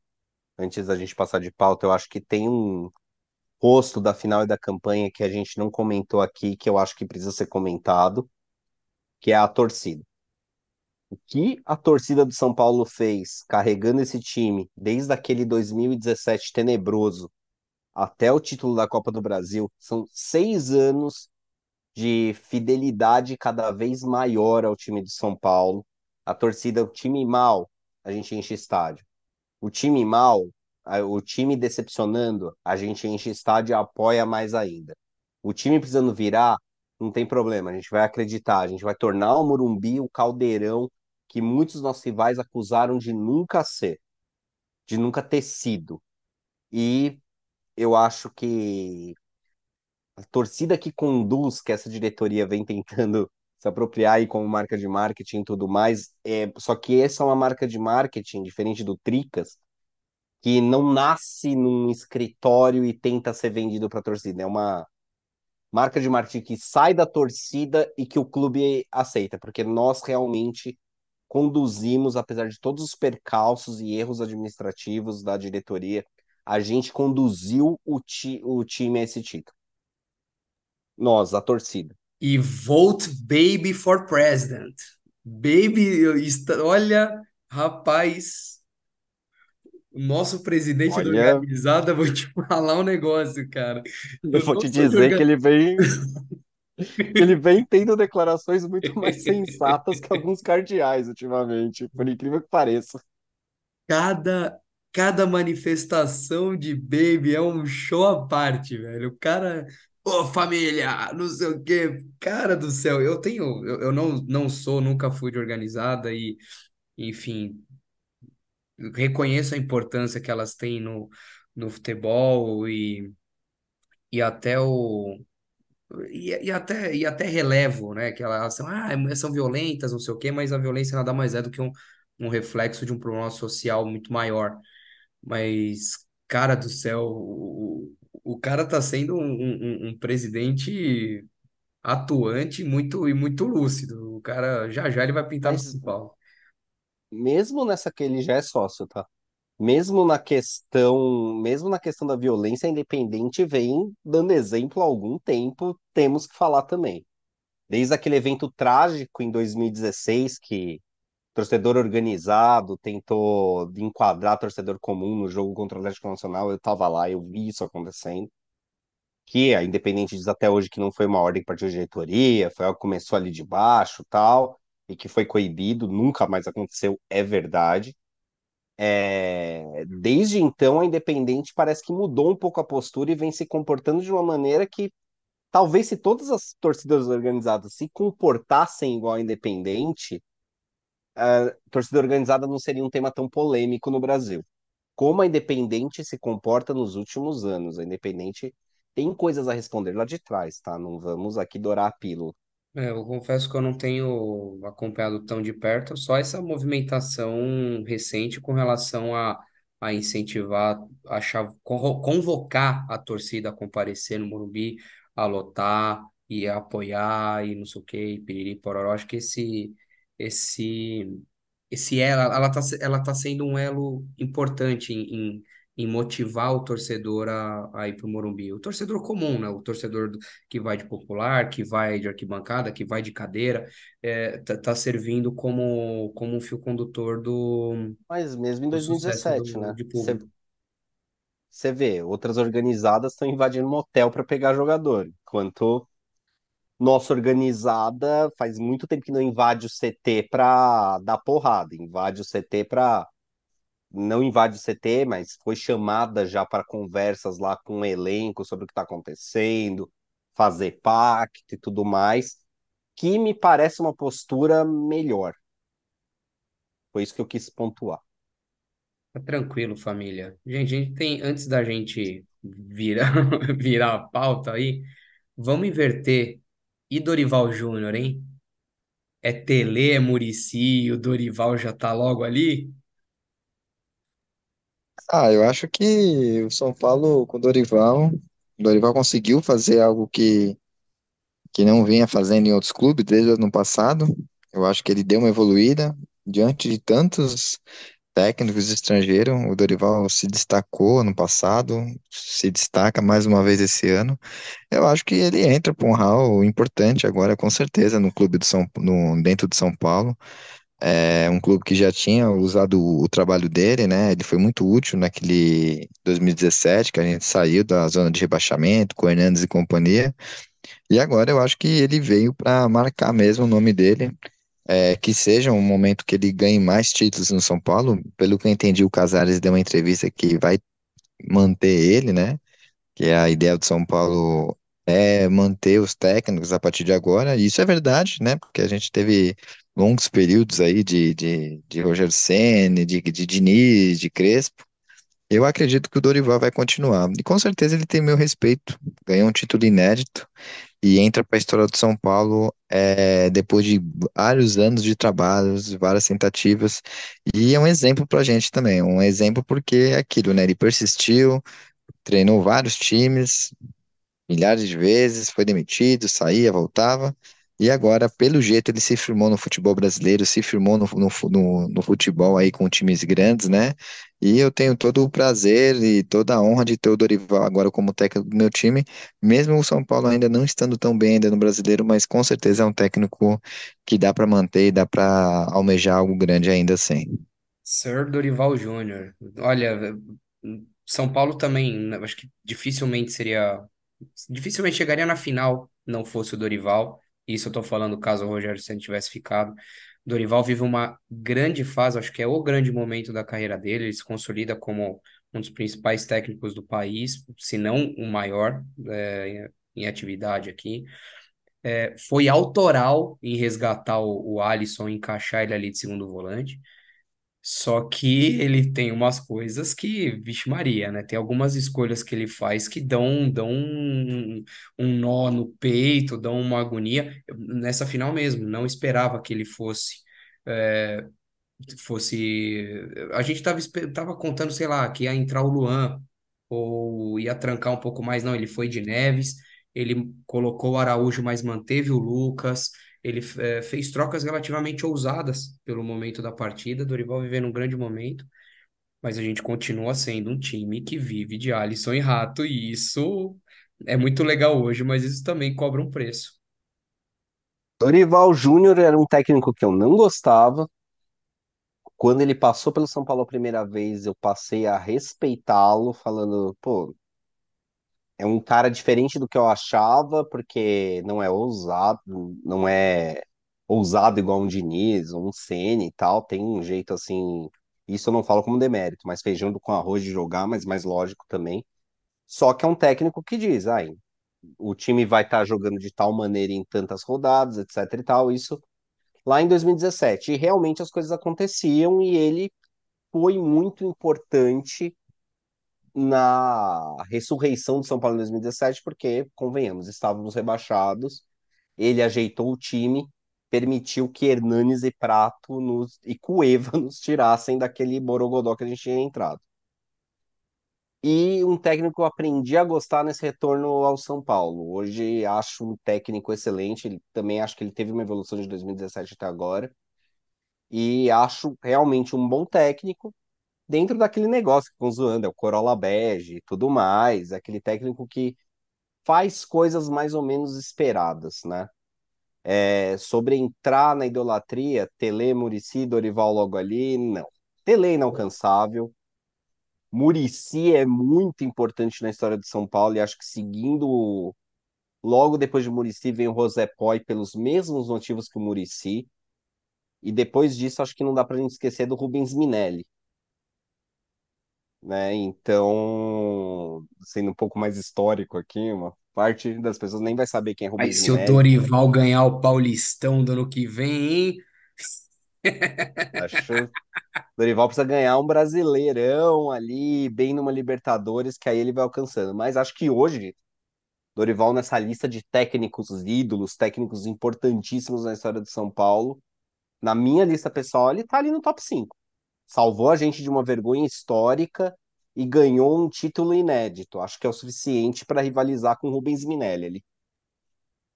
[SPEAKER 3] antes da gente passar de pauta, eu acho que tem um rosto da final e da campanha que a gente não comentou aqui, que eu acho que precisa ser comentado, que é a torcida. O que a torcida do São Paulo fez carregando esse time desde aquele 2017 tenebroso até o título da Copa do Brasil, são seis anos de fidelidade cada vez maior ao time de São Paulo. A torcida, o time mal, a gente enche estádio. O time mal, o time decepcionando, a gente enche estádio e apoia mais ainda. O time precisando virar, não tem problema, a gente vai acreditar, a gente vai tornar o Morumbi o caldeirão que muitos nossos rivais acusaram de nunca ser, de nunca ter sido. E eu acho que a torcida que conduz, que essa diretoria vem tentando se apropriar aí como marca de marketing e tudo mais, é, só que essa é uma marca de marketing, diferente do Tricas, que não nasce num escritório e tenta ser vendido para a torcida. É uma marca de marketing que sai da torcida e que o clube aceita, porque nós realmente conduzimos, apesar de todos os percalços e erros administrativos da diretoria, a gente conduziu o, ti o time a esse título. Nós, a torcida.
[SPEAKER 1] E vote baby for president. Baby, olha, rapaz, o nosso presidente da
[SPEAKER 3] Olha,
[SPEAKER 1] organizada, vou te falar um negócio, cara.
[SPEAKER 3] eu
[SPEAKER 1] Eu
[SPEAKER 3] vou te dizer que ele vem que ele vem tendo declarações muito mais sensatas que alguns cardeais ultimamente, por incrível que pareça.
[SPEAKER 1] Cada, cada manifestação de Baby é um show à parte, velho. O cara, ô família, não sei o quê. Cara do céu, eu tenho, eu, eu não, não sou, nunca fui de organizada e, enfim, reconheço a importância que elas têm no, no futebol e, e até o. E, e até, e até relevo, né? Que elas são, ah, são violentas, não sei o quê, mas a violência nada mais é do que um, um reflexo de um problema social muito maior. Mas, cara do céu, o, o cara tá sendo um, um, um presidente atuante muito e muito lúcido. O cara já já ele vai pintar no São Paulo.
[SPEAKER 3] mesmo nessa que ele já é sócio, tá? Mesmo na questão, mesmo na questão da violência, Independente vem dando exemplo há algum tempo, temos que falar também. Desde aquele evento trágico em 2016 que torcedor organizado tentou enquadrar torcedor comum no jogo contra o Atlético Nacional, eu estava lá, eu vi isso acontecendo. Que a Independente diz até hoje que não foi uma ordem partiu de diretoria, foi algo que começou ali de baixo, tal, e que foi coibido, nunca mais aconteceu, é verdade. É, desde então, a Independente parece que mudou um pouco a postura e vem se comportando de uma maneira que talvez se todas as torcidas organizadas se comportassem igual a Independente, a torcida organizada não seria um tema tão polêmico no Brasil. Como a Independente se comporta nos últimos anos. A Independente tem coisas a responder lá de trás, tá? Não vamos aqui dourar a pílula.
[SPEAKER 1] É, eu confesso que eu não tenho acompanhado tão de perto, só essa movimentação recente com relação a, a incentivar, a chav- convo- convocar a torcida a comparecer no Morumbi, a lotar e a apoiar e não sei o quê, e piriri, pororó. Acho que esse, esse, esse elo, ela tá, ela tá sendo um elo importante em, em, em motivar o torcedor a, a ir para o Morumbi. O torcedor comum, né? O torcedor que vai de popular, que vai de arquibancada, que vai de cadeira, é, tá, tá servindo como, como um fio condutor do,
[SPEAKER 3] Mas mesmo em
[SPEAKER 1] do sucesso
[SPEAKER 3] 2017,
[SPEAKER 1] do,
[SPEAKER 3] né? Você vê, outras organizadas estão invadindo motel para pegar jogador, enquanto nossa organizada faz muito tempo que não invade o CT para dar porrada, invade o CT para não invade o CT, mas foi chamada já para conversas lá com o elenco sobre o que está acontecendo, fazer pacto e tudo mais, que me parece uma postura melhor. Foi isso que eu quis pontuar.
[SPEAKER 1] Tá tranquilo, família. Gente, a gente tem, antes da gente virar, virar a pauta aí, vamos inverter. E Dorival Júnior, hein? É Tele, é Muricy, o Dorival já tá logo ali?
[SPEAKER 2] Ah, eu acho que o São Paulo com o Dorival, o Dorival conseguiu fazer algo que, que não vinha fazendo em outros clubes desde o ano passado. Eu acho que ele deu uma evoluída diante de tantos técnicos estrangeiros. O Dorival se destacou ano passado, se destaca mais uma vez esse ano. Eu acho que ele entra para um hall importante agora, com certeza, no clube do São, no, dentro de São Paulo. É um clube que já tinha usado o, trabalho dele, né? Ele foi muito útil naquele 2017, que a gente saiu da zona de rebaixamento com Hernandes e companhia. E agora eu acho que ele veio para marcar mesmo o nome dele. É, que seja um momento que ele ganhe mais títulos no São Paulo. Pelo que eu entendi, o Casares deu uma entrevista que vai manter ele, né? Que é a ideia do São Paulo é manter os técnicos a partir de agora. E isso é verdade, né? Porque a gente teve longos períodos aí de, de, de Roger Ceni, de, de Diniz, de Crespo. Eu acredito que o Dorival vai continuar. E com certeza ele tem meu respeito. Ganhou um título inédito e entra para a história do São Paulo é, depois de vários anos de trabalhos, várias tentativas. E é um exemplo para a gente também. Um exemplo porque é aquilo, né? Ele persistiu, treinou vários times, milhares de vezes, foi demitido, saía, voltava. E agora, pelo jeito, ele se firmou no futebol brasileiro, se firmou no, no, no, futebol aí com times grandes, né? E eu tenho todo o prazer e toda a honra de ter o Dorival agora como técnico do meu time, mesmo o São Paulo ainda não estando tão bem ainda no brasileiro, mas com certeza é um técnico que dá para manter e dá para almejar algo grande ainda assim.
[SPEAKER 1] Sir Dorival Júnior. Olha, São Paulo também, acho que dificilmente seria. Dificilmente chegaria na final não fosse o Dorival. Isso eu tô falando caso o Rogério Ceni tivesse ficado. Dorival vive uma grande fase, acho que é o grande momento da carreira dele. Ele se consolida como um dos principais técnicos do país, se não o maior é, em atividade aqui. É, foi autoral em resgatar o, o Alisson encaixar ele ali de segundo volante. Só que ele tem umas coisas que, vixe Maria, né? Tem algumas escolhas que ele faz que dão, dão um, um nó no peito, dão uma agonia. Nessa final mesmo, não esperava que ele fosse. é, fosse. A gente tava, tava contando, sei lá, que ia entrar o Luan, ou ia trancar um pouco mais. Não, ele foi de Neves, ele colocou o Araújo, mas manteve o Lucas. Ele eh, fez trocas relativamente ousadas pelo momento da partida. Dorival vivendo um grande momento, mas a gente continua sendo um time que vive de Alisson e Rato, e isso é muito legal hoje, mas isso também cobra um preço.
[SPEAKER 3] Dorival Júnior era um técnico que eu não gostava. Quando ele passou pelo São Paulo a primeira vez, eu passei a respeitá-lo, falando, pô, é um cara diferente do que eu achava, porque não é ousado, não é ousado igual um Diniz, um Ceni e tal, tem um jeito assim, isso eu não falo como demérito, mas feijão com arroz de jogar, mas mais lógico também. Só que é um técnico que diz, ai, o time vai estar jogando de tal maneira em tantas rodadas, etc e tal, isso lá em 2017. E realmente as coisas aconteciam e ele foi muito importante na ressurreição do São Paulo em 2017, porque, convenhamos, estávamos rebaixados. Ele ajeitou o time, permitiu que Hernanes e Prato nos, e Cueva nos tirassem daquele borogodó que a gente tinha entrado. E um técnico que eu aprendi a gostar nesse retorno ao São Paulo. Hoje acho um técnico excelente, ele, também acho que ele teve uma evolução de 2017 até agora. E acho realmente um bom técnico dentro daquele negócio que estão zoando, é o Corolla Bege e tudo mais, é aquele técnico que faz coisas mais ou menos esperadas, né? É, sobre entrar na idolatria, Tele, Murici, Dorival logo ali, não. Tele é inalcançável, Murici é muito importante na história de São Paulo e acho que seguindo logo depois de Murici vem o José Poi pelos mesmos motivos que o Murici. E depois disso, acho que não dá pra gente esquecer do Rubens Minelli, né? Então, sendo um pouco mais histórico aqui, uma parte das pessoas nem vai saber quem é
[SPEAKER 1] Mas
[SPEAKER 3] Rubens
[SPEAKER 1] se o. Dorival ganhar o Paulistão do ano que vem, hein?
[SPEAKER 3] Acho Dorival precisa ganhar um Brasileirão ali, bem numa Libertadores, que aí ele vai alcançando. Mas acho que hoje, Dorival nessa lista de técnicos ídolos, técnicos importantíssimos na história de São Paulo, na minha lista pessoal, ele tá ali no top 5. Salvou a gente de uma vergonha histórica e ganhou um título inédito. Acho que é o suficiente para rivalizar com Rubens Minelli ali.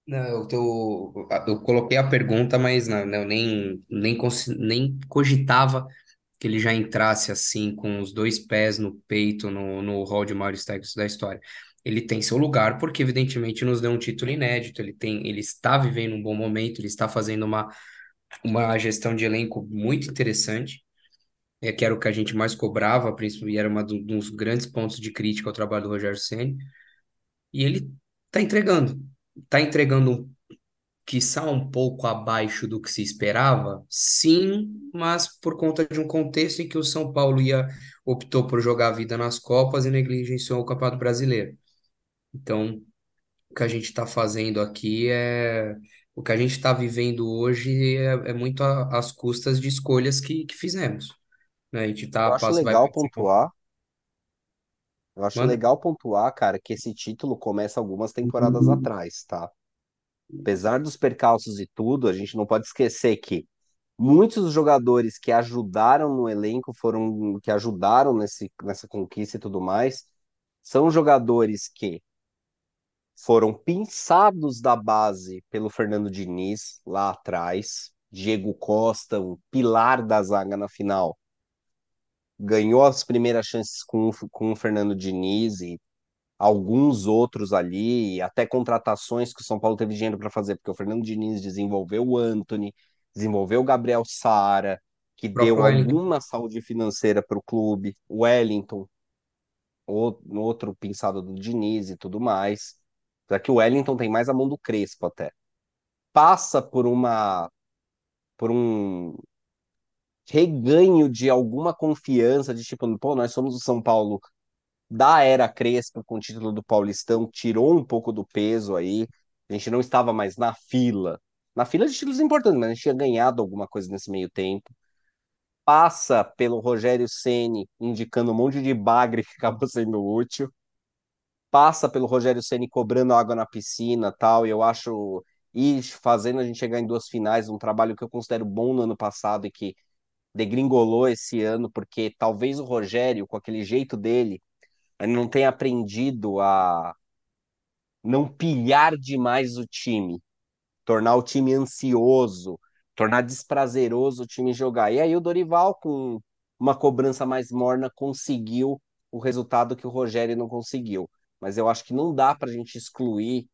[SPEAKER 1] Não, eu, tô- eu coloquei a pergunta, mas não, não, nem, nem, nem cogitava que ele já entrasse assim, com os dois pés no peito, no, no hall de maiores técnicos da história. Ele tem seu lugar, porque evidentemente nos deu um título inédito, ele tem, ele está vivendo um bom momento, ele está fazendo uma, uma gestão de elenco muito interessante, é, que era o que a gente mais cobrava, e era uma do- um dos grandes pontos de crítica ao trabalho do Rogério Ceni, e ele está entregando. Está entregando um quiçá um pouco abaixo do que se esperava, sim, mas por conta de um contexto em que o São Paulo ia optou por jogar a vida nas Copas e negligenciou o Campeonato Brasileiro. Então, o que a gente está fazendo aqui é o que a gente está vivendo hoje é, é muito às custas de escolhas que, que fizemos. Né? A gente tá,
[SPEAKER 3] Eu acho
[SPEAKER 1] passa, vai
[SPEAKER 3] legal
[SPEAKER 1] passar.
[SPEAKER 3] pontuar, eu acho
[SPEAKER 1] Manda?
[SPEAKER 3] legal pontuar, cara, que esse título começa algumas temporadas atrás, tá? Apesar dos percalços e tudo, a gente não pode esquecer que muitos dos jogadores que ajudaram no elenco foram que ajudaram nesse, nessa conquista e tudo mais, são jogadores que foram pinçados da base pelo Fernando Diniz lá atrás. Diego Costa, um pilar da zaga na final, ganhou as primeiras chances com, com o Fernando Diniz e alguns outros ali, até contratações que o São Paulo teve dinheiro para fazer, porque o Fernando Diniz desenvolveu o Anthony, desenvolveu o Gabriel Sara, que
[SPEAKER 1] O próprio
[SPEAKER 3] deu
[SPEAKER 1] Wellington.
[SPEAKER 3] alguma saúde financeira para o clube, o Wellington, outro pinçado do Diniz e tudo mais. Só que o Wellington tem mais a mão do Crespo até. Passa por uma por um reganho de alguma confiança, de tipo, pô, nós somos o São Paulo da era Crespo com o título do Paulistão, tirou um pouco do peso aí. A gente não estava mais na fila. Na fila de títulos importantes, mas a gente tinha ganhado alguma coisa nesse meio tempo. Passa pelo Rogério Ceni indicando um monte de bagre que acabou sendo útil. Passa pelo Rogério Ceni cobrando água na piscina, tal, e eu acho e fazendo a gente chegar em duas finais, um trabalho que eu considero bom no ano passado e que degringolou esse ano, porque talvez o Rogério, com aquele jeito dele, ele não tenha aprendido a não pilhar demais o time, tornar o time ansioso, tornar desprazeroso o time jogar. E aí o Dorival, com uma cobrança mais morna, conseguiu o resultado que o Rogério não conseguiu. Mas eu acho que não dá para a gente excluir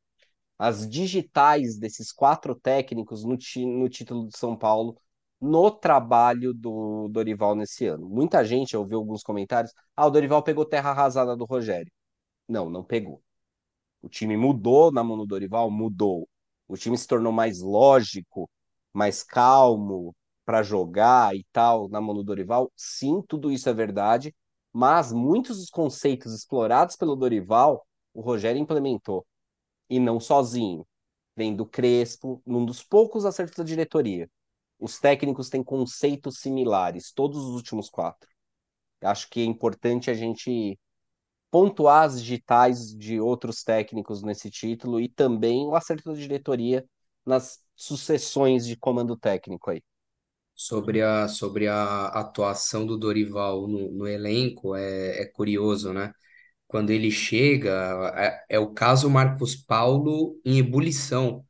[SPEAKER 3] as digitais desses quatro técnicos no, no título de São Paulo no trabalho do Dorival nesse ano. Muita gente, eu ouvi alguns comentários, ah, o Dorival pegou terra arrasada do Rogério. Não, não pegou. O time mudou na mão do Dorival? Mudou. O time se tornou mais lógico, mais calmo para jogar e tal na mão do Dorival? Sim, tudo isso é verdade, mas muitos dos conceitos explorados pelo Dorival, o Rogério implementou. E não sozinho. Vem do Crespo, num dos poucos acertos da diretoria. Os técnicos têm conceitos similares, todos os últimos quatro. Acho que é importante a gente pontuar as digitais de outros técnicos nesse título e também o acerto da diretoria nas sucessões de comando técnico aí.
[SPEAKER 1] Sobre a, sobre a atuação do Dorival no, no elenco, é, é curioso, né? Quando ele chega, é, é o caso Marcos Paulo em ebulição.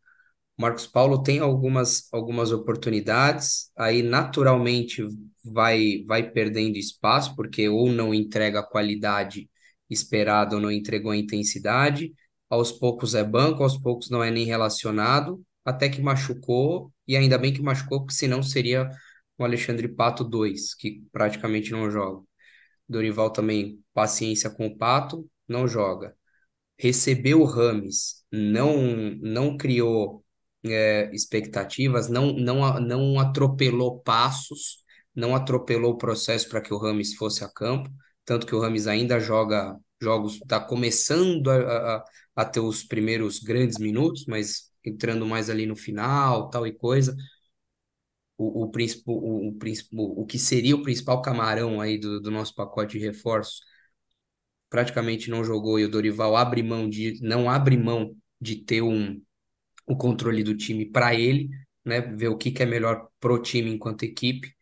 [SPEAKER 1] Marcos Paulo tem algumas, algumas oportunidades, aí naturalmente vai, vai perdendo espaço, porque ou não entrega a qualidade esperada ou não entregou a intensidade. Aos poucos é banco, aos poucos não é nem relacionado, até que machucou, e ainda bem que machucou, porque senão seria o Alexandre Pato 2, que praticamente não joga. Dorival também, paciência com o Pato, não joga recebeu o Rames, não não criou é, expectativas, não, não, não atropelou passos, não atropelou o processo para que o Rames fosse a campo. tanto que o Rames ainda joga jogos, está começando a, a, a ter os primeiros grandes minutos, mas entrando mais ali no final, tal e coisa. O, o, o, o, o que seria o principal camarão aí do, do nosso pacote de reforços praticamente não jogou e o Dorival abre mão de, não abre mão de ter um, o controle do time para ele, né? Ver o que, que é melhor pro time enquanto equipe,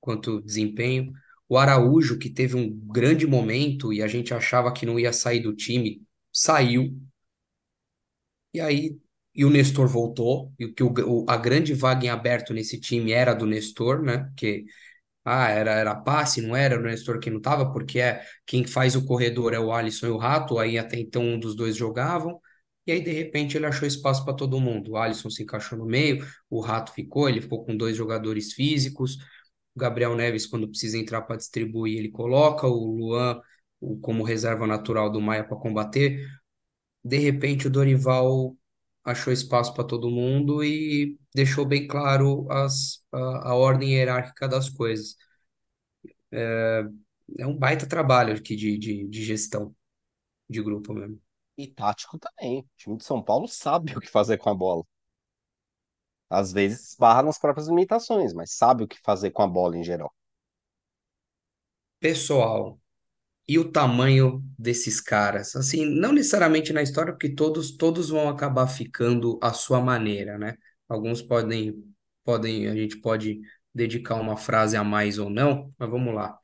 [SPEAKER 1] quanto desempenho. O Araújo, que teve um grande momento e a gente achava que não ia sair do time, saiu. E aí, e o Nestor voltou, e que o, a grande vaga em aberto nesse time era do Nestor, né? Que ah, era, era passe, não era, o Nestor que não tava, porque é quem faz o corredor é o Alisson e o Rato, aí até então um dos dois jogavam, e aí de repente ele achou espaço para todo mundo. O Alisson se encaixou no meio, o Rato ficou, ele ficou com dois jogadores físicos, o Gabriel Neves, quando precisa entrar para distribuir, ele coloca, o Luan o, como reserva natural do Maia para combater. De repente o Dorival achou espaço para todo mundo e deixou bem claro as, a, a ordem hierárquica das coisas. É, é um baita trabalho aqui de, de, de gestão de grupo mesmo.
[SPEAKER 3] E tático também. O time de São Paulo sabe o que fazer com a bola. Às vezes esbarra nas próprias limitações, mas sabe o que fazer com a bola em geral.
[SPEAKER 1] Pessoal, e o tamanho desses caras? Assim, não necessariamente na história, porque todos todos vão acabar ficando à sua maneira, né? Alguns podem podem a gente pode dedicar uma frase a mais ou não, mas vamos lá.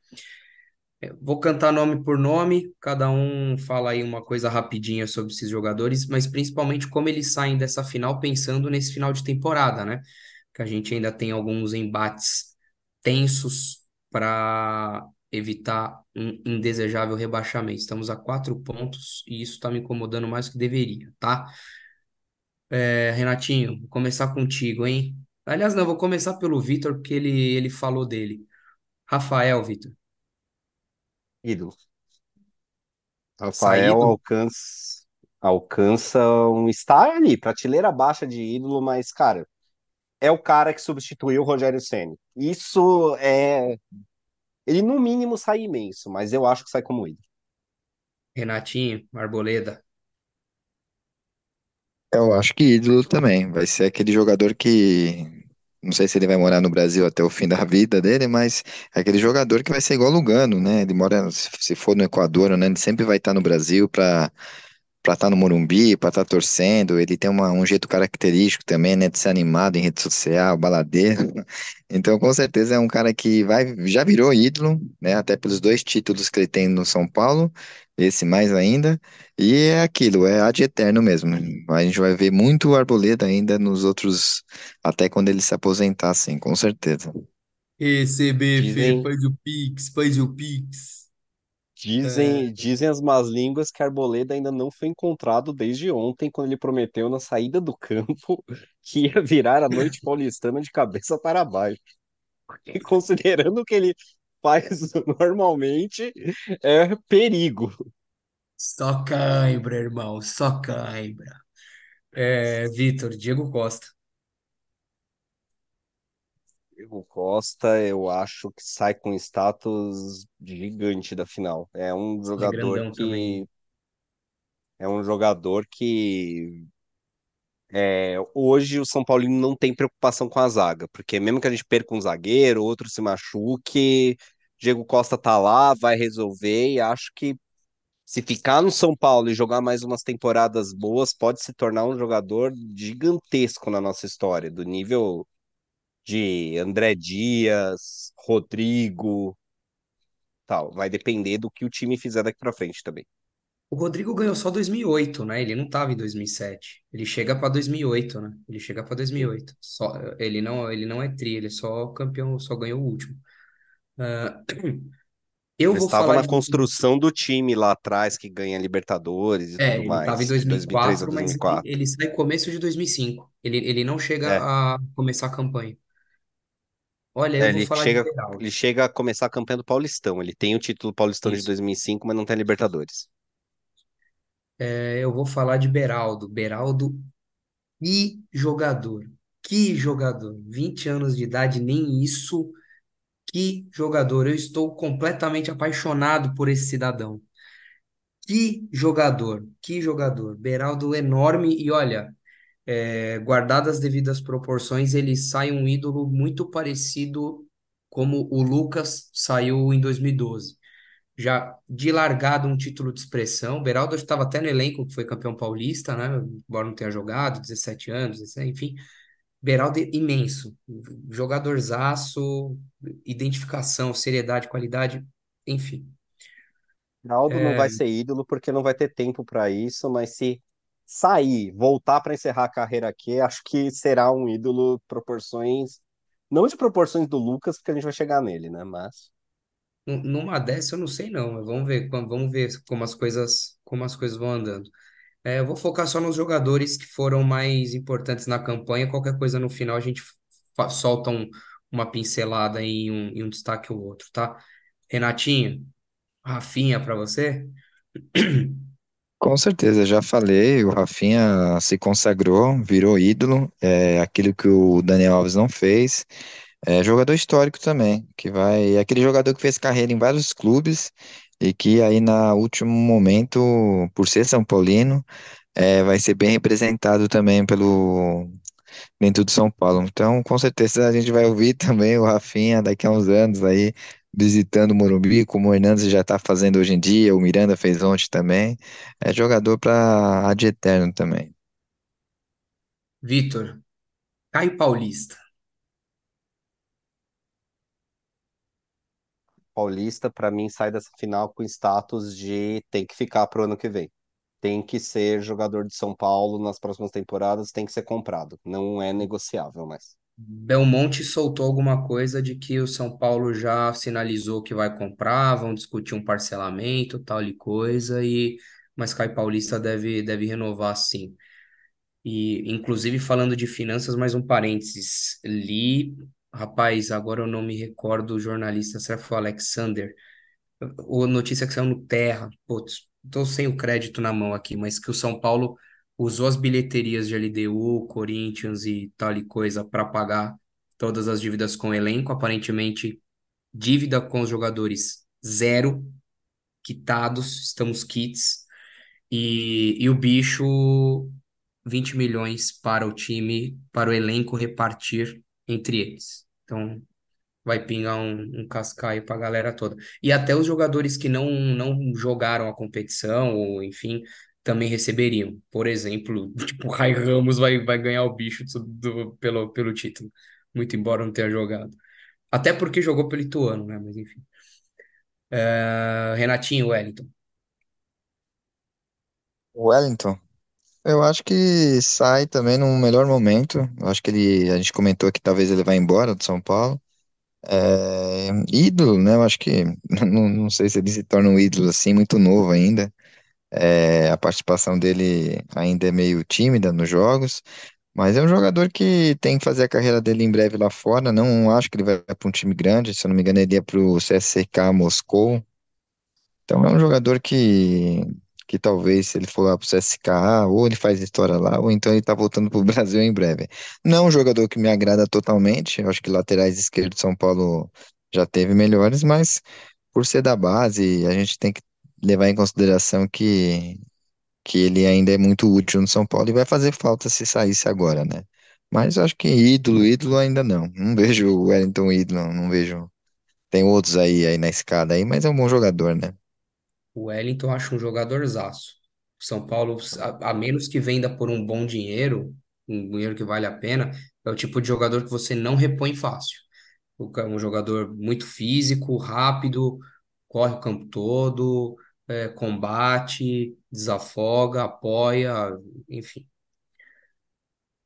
[SPEAKER 1] Eu vou cantar nome por nome, cada um fala aí uma coisa rapidinha sobre esses jogadores, mas principalmente como eles saem dessa final pensando nesse final de temporada, né? Que a gente ainda tem alguns embates tensos para evitar um indesejável rebaixamento. Estamos a quatro pontos e isso está me incomodando mais do que deveria, tá? É, Renatinho, vou começar contigo, hein? Aliás, não, vou começar pelo Vitor, porque ele, ele falou dele. Rafael, Vitor.
[SPEAKER 3] Ídolo. Rafael
[SPEAKER 1] Saído?
[SPEAKER 3] alcança, alcança um estar ali, prateleira baixa de ídolo, mas, cara, é o cara que substituiu o Rogério Ceni. Isso é. Ele, no mínimo, sai imenso, mas eu acho que sai como ídolo.
[SPEAKER 1] Renatinho, Arboleda.
[SPEAKER 2] Eu acho que ídolo também. Vai ser aquele jogador que. Não sei se ele vai morar no Brasil até o fim da vida dele, mas é aquele jogador que vai ser igual o Lugano, né? Ele mora, se for no Equador, né? Ele sempre vai estar no Brasil para para estar no Morumbi, para estar torcendo. Ele tem uma- um jeito característico também, né, de ser animado em rede social, baladeiro. Então, com certeza é um cara que vai, já virou ídolo, né, até pelos dois títulos que ele tem no São Paulo, esse mais ainda. E é aquilo, é ad eterno mesmo. A gente vai ver muito o Arboleda ainda nos outros, até quando ele se aposentar, sim, com certeza.
[SPEAKER 1] E CBF,
[SPEAKER 3] Dizem,
[SPEAKER 1] faz o Pix, faz o Pix. É,
[SPEAKER 3] dizem, dizem as más línguas que Arboleda ainda não foi encontrado desde ontem, quando ele prometeu na saída do campo que ia virar a noite paulistana de cabeça para baixo. E considerando o que ele faz normalmente, é perigo.
[SPEAKER 1] só cãibra, irmão, só cãibra. É, Vitor, Diego Costa.
[SPEAKER 3] Diego Costa, eu acho que sai com status gigante da final. É um jogador
[SPEAKER 1] grandão também.
[SPEAKER 3] que é um jogador que é, hoje o São Paulino não tem preocupação com a zaga, porque mesmo que a gente perca um zagueiro, outro se machuque, Diego Costa tá lá, vai resolver e acho que se ficar no São Paulo e jogar mais umas temporadas boas, pode se tornar um jogador gigantesco na nossa história, do nível de André Dias, Rodrigo, tal. Vai depender do que o time fizer daqui pra frente também.
[SPEAKER 1] O Rodrigo ganhou só 2008, né? Ele não estava em 2007. Ele chega para 2008, né? Ele chega para
[SPEAKER 3] Sim.
[SPEAKER 1] 2008. Só, ele não, ele não é tri, ele é só campeão, só ganhou o último. Ah, eu
[SPEAKER 3] Ele
[SPEAKER 1] vou
[SPEAKER 3] estava
[SPEAKER 1] falar
[SPEAKER 3] na
[SPEAKER 1] de.
[SPEAKER 3] construção do time lá atrás que ganha Libertadores e
[SPEAKER 1] É,
[SPEAKER 3] tudo
[SPEAKER 1] ele estava em
[SPEAKER 3] mais, de 2003 a
[SPEAKER 1] 2004, mas ele,
[SPEAKER 3] 2004.
[SPEAKER 1] ele sai começo de 2005. Ele, ele não chega
[SPEAKER 3] É,
[SPEAKER 1] a começar a campanha. Olha, eu
[SPEAKER 3] é,
[SPEAKER 1] vou
[SPEAKER 3] ele
[SPEAKER 1] falar de
[SPEAKER 3] chega, ele chega a começar a campanha do Paulistão. Ele tem o título paulistano de
[SPEAKER 1] Isso.
[SPEAKER 3] 2005, mas não tem Libertadores.
[SPEAKER 1] É, eu vou falar de Beraldo. Beraldo, que jogador. Que jogador. 20 anos de idade, nem isso Que jogador! Eu estou completamente apaixonado por esse cidadão. Que jogador! Que jogador! Beraldo enorme e olha, é, guardadas as devidas proporções, ele sai um ídolo muito parecido como o Lucas saiu em 2012. Já de largada um título de expressão. O Beraldo estava até no elenco, que foi campeão paulista, né? Embora não tenha jogado, 17 anos, enfim. Beraldo é imenso, jogadorzaço, identificação, seriedade, qualidade, enfim.
[SPEAKER 3] Não
[SPEAKER 1] É,
[SPEAKER 3] vai ser ídolo porque não vai ter tempo para isso, mas se sair, voltar para encerrar a carreira aqui, acho que será um ídolo proporções, não de proporções do Lucas, porque a gente vai chegar nele, né? Mas
[SPEAKER 1] nu- numa dessa eu não sei não, vamos ver, vamos ver como as coisas, como as coisas vão andando. É, eu vou focar só nos jogadores que foram mais importantes na campanha. Qualquer coisa no final a gente solta um- uma pincelada em um, em um destaque ou outro, tá? Renatinho, Rafinha para você?
[SPEAKER 2] Com certeza, já falei, o Rafinha se consagrou, virou ídolo, é aquilo que o Daniel Alves não fez. É jogador histórico também, que vai, é aquele jogador que fez carreira em vários clubes e que aí na último momento, por ser São Paulino, é, vai ser bem representado também pelo dentro de São Paulo. Então, com certeza a gente vai ouvir também o Rafinha daqui a uns anos aí visitando o Morumbi, como o Hernandes já está fazendo hoje em dia, o Miranda fez ontem também. É jogador para ad eterno também.
[SPEAKER 1] Vitor, Caio Paulista.
[SPEAKER 3] Paulista, para mim, sai dessa final com status de tem que ficar pro ano que vem. Tem que ser jogador de São Paulo nas próximas temporadas, tem que ser comprado. Não é negociável mais.
[SPEAKER 1] Belmonte soltou alguma coisa de que o São Paulo já sinalizou que vai comprar, vão discutir um parcelamento, tal e coisa, e mas Caio Paulista deve, deve renovar sim. E inclusive falando de finanças, mais um parênteses. Li, rapaz, agora eu não me recordo o jornalista, será que foi o Alexander? O notícia que saiu no Terra, putz, tô sem o crédito na mão aqui, mas que o São Paulo usou as bilheterias de LDU, Corinthians e tal e coisa para pagar todas as dívidas com o elenco. Aparentemente, dívida com os jogadores zero, quitados, estamos quites. E, e o bicho, 20 milhões para o time, para o elenco repartir entre eles. Então, vai pingar um, um cascaio para a galera toda. E até os jogadores que não, não jogaram a competição, ou enfim, também receberiam. Por exemplo, tipo, o Rai Ramos vai, vai ganhar o bicho do, do- pelo, pelo título, muito embora não tenha jogado. Até porque jogou pelo Ituano, né? Mas enfim. É, Renatinho Wellington.
[SPEAKER 2] Wellington, eu acho que sai também num melhor momento. Eu acho que ele, a gente comentou que talvez ele vá embora do São Paulo. É, ídolo, né? Eu acho que não, não sei se ele se torna um ídolo assim, muito novo ainda. É, a participação dele ainda é meio tímida nos jogos, mas é um jogador que tem que fazer a carreira dele em breve lá fora. Não acho que ele vai para um time grande, se eu não me engano, ele ia para o CSKA Moscou. Então é um jogador que, que talvez, se ele for lá para o CSKA, ou ele faz história lá, ou então ele está voltando para o Brasil em breve. Não é um jogador que me agrada totalmente. Acho que laterais esquerdos de São Paulo já teve melhores, mas por ser da base, a gente tem que levar em consideração que que ele ainda é muito útil no São Paulo e vai fazer falta se saísse agora, né? Mas eu acho que ídolo, ídolo ainda não. Não vejo o Wellington ídolo, não vejo. Tem outros aí, aí na escada aí, mas é um bom jogador, né?
[SPEAKER 1] O Wellington acho um jogadorzaço. São Paulo, a, a menos que venda por um bom dinheiro, um dinheiro que vale a pena, é o tipo de jogador que você não repõe fácil. Um jogador muito físico, rápido, corre o campo todo, é, combate, desafoga, apoia, enfim.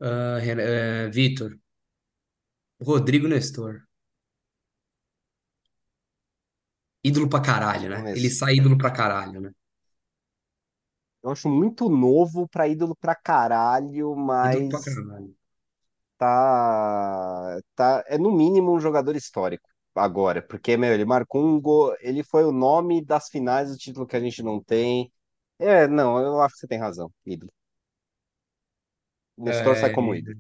[SPEAKER 1] É, Vitor, Rodrigo Nestor, ídolo pra caralho, né? Ele
[SPEAKER 3] Mas
[SPEAKER 1] sai ídolo pra caralho, né?
[SPEAKER 3] Eu acho muito novo pra ídolo pra caralho,
[SPEAKER 1] Ídolo pra
[SPEAKER 3] mas
[SPEAKER 1] caralho.
[SPEAKER 3] tá, tá, é no mínimo um jogador histórico agora, porque, meu, ele marcou um gol, ele foi o nome das finais do título que a gente não tem. É, não, eu acho que você tem razão, ídolo. Nestor sai
[SPEAKER 1] É,
[SPEAKER 3] como ídolo.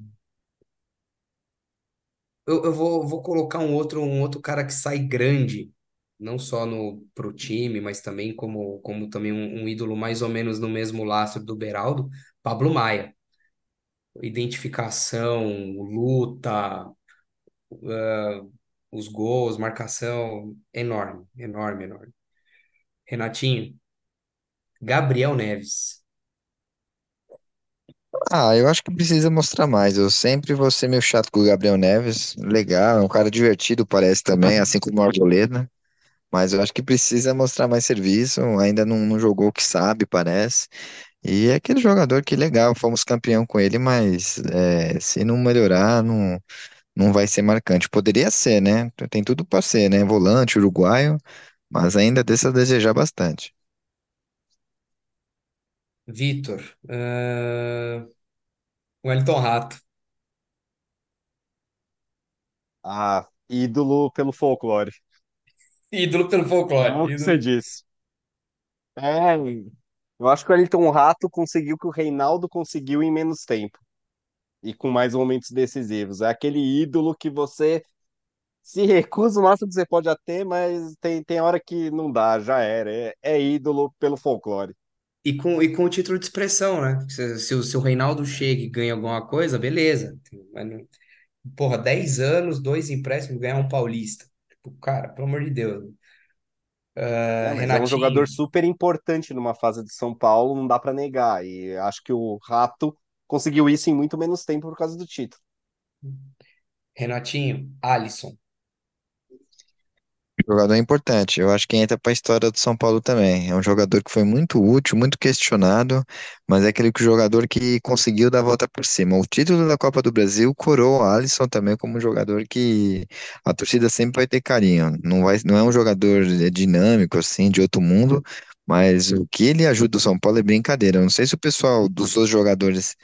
[SPEAKER 1] Eu, eu vou, vou colocar um outro, um outro cara que sai grande, não só no pro time, mas também como, como também um, um ídolo mais ou menos no mesmo lastro do Beraldo, Pablo Maia. Identificação, luta, os gols, marcação, enorme, enorme, enorme. Renatinho, Gabriel Neves.
[SPEAKER 2] Ah, eu acho que precisa mostrar mais. Eu sempre vou ser meio chato com o Gabriel Neves. Legal, é um cara divertido, parece também, assim como o Arboleda. Mas eu acho que precisa mostrar mais serviço. Ainda não, não jogou o que sabe, parece. E é aquele jogador que legal, fomos campeão com ele, mas é, se não melhorar, não, não vai ser marcante. Poderia ser, né? Tem tudo para ser, né? Volante, uruguaio, mas ainda deixa a desejar bastante.
[SPEAKER 1] Vitor, ah, Wellington Rato.
[SPEAKER 3] Ah, ídolo pelo folclore.
[SPEAKER 1] Ídolo pelo folclore.
[SPEAKER 3] Como que você
[SPEAKER 1] Ídolo...
[SPEAKER 3] disse? É, eu acho que o Elton Rato conseguiu o que o Reinaldo conseguiu em menos tempo e com mais momentos decisivos. É aquele ídolo que você se recusa o máximo que você pode a ter, mas tem, tem hora que não dá, já era. É, é ídolo pelo folclore.
[SPEAKER 1] E com, e com o título de expressão, né? Se, se, o se o Reinaldo chega e ganha alguma coisa, beleza. Mas não- Porra, 10 anos, dois empréstimos, ganhar um paulista. Tipo, cara, pelo amor de Deus.
[SPEAKER 3] É,
[SPEAKER 1] Ah,
[SPEAKER 3] mas é um jogador super importante numa fase de São Paulo, não dá pra negar. E acho que o Rato conseguiu isso em muito menos tempo por causa do título.
[SPEAKER 1] Renatinho, Alisson.
[SPEAKER 2] Jogador importante. Eu acho que entra para a história do São Paulo também. É um jogador que foi muito útil, muito questionado, mas é aquele que- jogador que conseguiu dar a volta por cima. O título da Copa do Brasil coroou o Alisson também como um jogador que a torcida sempre vai ter carinho. Não vai, não é um jogador dinâmico assim, de outro mundo, mas o que ele ajuda o São Paulo é brincadeira. Eu não sei se o pessoal dos outros jogadores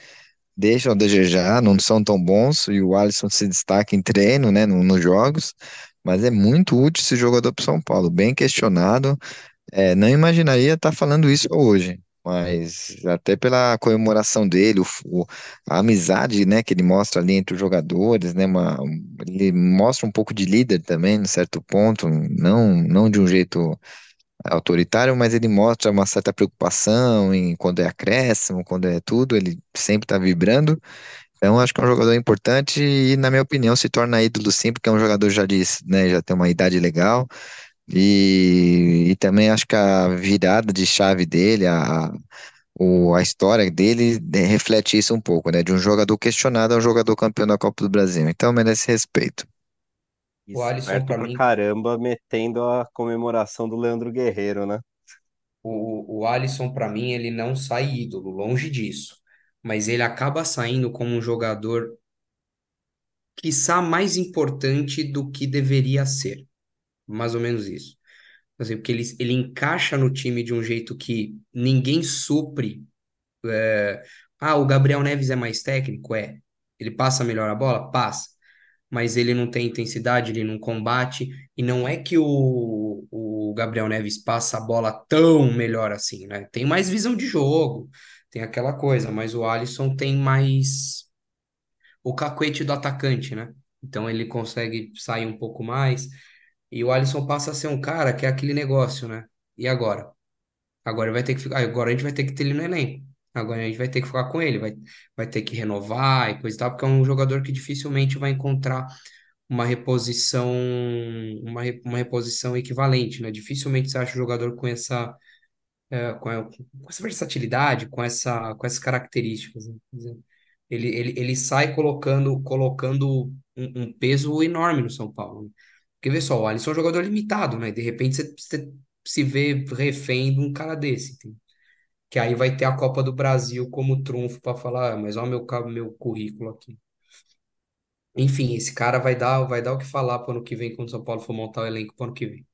[SPEAKER 2] deixam a desejar, não são tão bons, e o Alisson se destaca em treino, né, no- nos jogos, mas é muito útil esse jogador para São Paulo, bem questionado, é, não imaginaria estar falando isso hoje, mas até pela comemoração dele, o, o- a amizade, né, que ele mostra ali entre os jogadores, né, uma- ele mostra um pouco de líder também, em certo ponto, não, não de um jeito autoritário, mas ele mostra uma certa preocupação em quando é acréscimo, quando é tudo, ele sempre está vibrando. Então, acho que é um jogador importante e, na minha opinião, se torna ídolo sim, porque é um jogador já diz, né, já tem uma idade legal. E, e também acho que a virada de chave dele, a, o, a história dele né, reflete isso um pouco, né? De um jogador questionado a um jogador campeão da Copa do Brasil. Então merece respeito.
[SPEAKER 1] O Alisson, pra mim,
[SPEAKER 3] caramba, metendo a comemoração do Leandro Guerreiro, né?
[SPEAKER 1] o, o Alisson, para mim, ele não sai ídolo, longe disso. Mas ele acaba saindo como um jogador, quiçá, mais importante do que deveria ser. Mais ou menos isso. Assim, porque ele, ele encaixa no time de um jeito que ninguém supre. é, Ah, o Gabriel Neves é mais técnico? É. Ele passa melhor a bola? Passa. Mas ele não tem intensidade, ele não combate. E não é que o, o Gabriel Neves passa a bola tão melhor assim, né? Tem mais visão de jogo, tem aquela coisa, mas o Alisson tem mais o cacuete do atacante, né? Então ele consegue sair um pouco mais. E o Alisson passa a ser um cara que é aquele negócio, né? E agora? Agora vai ter que ficar, agora a gente vai ter que ter ele no elenco. Agora a gente vai ter que ficar com ele, vai, vai ter que renovar e coisa e tal, porque é um jogador que dificilmente vai encontrar uma reposição, uma, uma reposição equivalente, né? Dificilmente você acha um jogador com essa, é, com, com essa versatilidade, com essa, com essas características, né? Ele, ele, ele sai colocando, colocando um, um peso enorme no São Paulo. né? Porque vê só, o Alisson é um jogador limitado, né? De repente você, você se vê refém de um cara desse, entende? Que aí vai ter a Copa do Brasil como trunfo para falar, "Ah, mas olha o meu, meu currículo aqui. Enfim, esse cara vai dar, vai dar o que falar pro ano que vem, quando o São Paulo for montar o elenco pro ano que vem.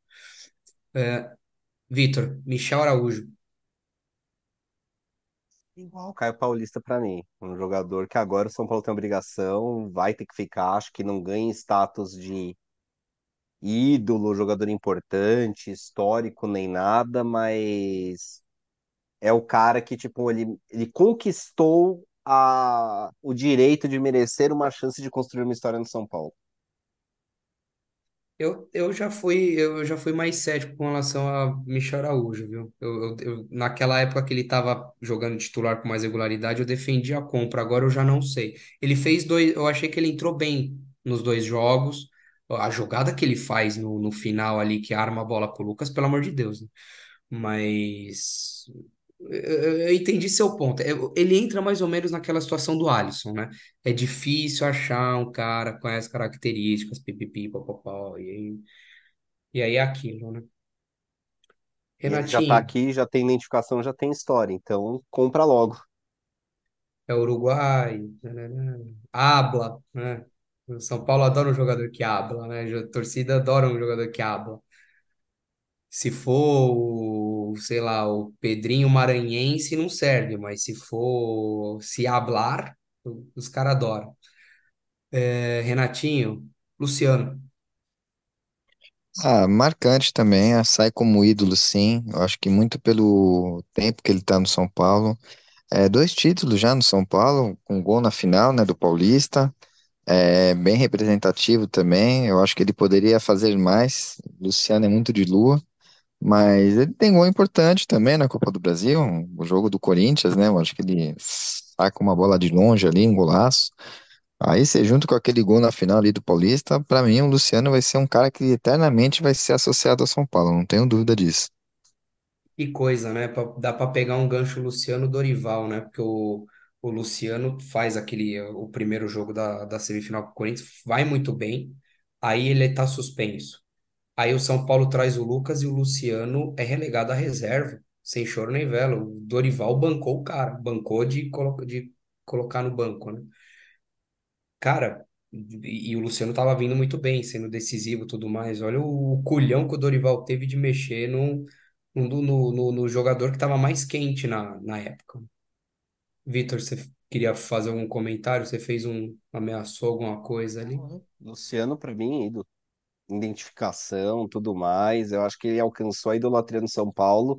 [SPEAKER 1] É, Vitor, Michel Araújo.
[SPEAKER 3] Igual o Caio Paulista pra mim. Um jogador que agora o São Paulo tem obrigação, vai ter que ficar, acho que não ganha status de ídolo, jogador importante, histórico, nem nada, mas é o cara que, tipo, ele, ele conquistou a, o direito de merecer uma chance de construir uma história no São Paulo.
[SPEAKER 1] Eu, eu já fui eu já fui mais cético com relação a Michel Araújo, viu? Eu, eu, eu- naquela época que ele estava jogando titular com mais regularidade, eu defendi a compra. Agora eu já não sei. Ele fez dois, eu achei que ele entrou bem nos dois jogos. A jogada que ele faz no, no final ali, que arma a bola pro Lucas, pelo amor de Deus, né? Mas eu, entendi seu ponto. É, Ele entra mais ou menos naquela situação do Alisson, né? É difícil achar um cara com essas características, pipipi, popopó, e aí, e aí é aquilo, né?
[SPEAKER 3] E ele já tá
[SPEAKER 1] Renatinho,
[SPEAKER 3] aqui, já tem identificação, já tem história, então compra logo.
[SPEAKER 1] é Uruguai, habla, né? O São Paulo adora um jogador que habla, né? A torcida adora um jogador que habla. Se for, o, sei lá, o Pedrinho Maranhense, não serve, mas se for se hablar, os caras adoram. É, Renatinho, Luciano.
[SPEAKER 2] Ah, marcante também, ah, sai como ídolo, sim. Eu acho que muito pelo tempo que ele tá no São Paulo. É, dois títulos já no São Paulo, com gol na final, né, do Paulista. É bem representativo também. Eu acho que ele poderia fazer mais. Luciano é muito de lua, mas ele tem gol importante também na Copa do Brasil, o jogo do Corinthians, né? Eu acho que ele saca uma bola de longe ali, um golaço. Aí você junto com aquele gol na final ali do Paulista, pra mim o Luciano vai ser um cara que eternamente vai ser associado ao São Paulo, não tenho dúvida disso.
[SPEAKER 1] Que coisa, né? Dá para pegar um gancho Luciano Dorival, né? Porque o, o Luciano faz aquele, o primeiro jogo da, da semifinal com o Corinthians, vai muito bem, aí ele tá suspenso. Aí o São Paulo traz o Lucas e o Luciano é relegado à reserva, sem choro nem vela. O Dorival bancou o cara, bancou de, colo de colocar no banco, né? Cara, e, o Luciano tava vindo muito bem, sendo decisivo tudo mais. Olha o, culhão que o Dorival teve de mexer no, no, no, no- jogador que tava mais quente na, na época. Vitor, você queria fazer algum comentário? Você fez um, ameaçou alguma coisa ali?
[SPEAKER 3] Luciano, pra mim, ídolo. Identificação, tudo mais. Eu acho que ele alcançou a idolatria no São Paulo.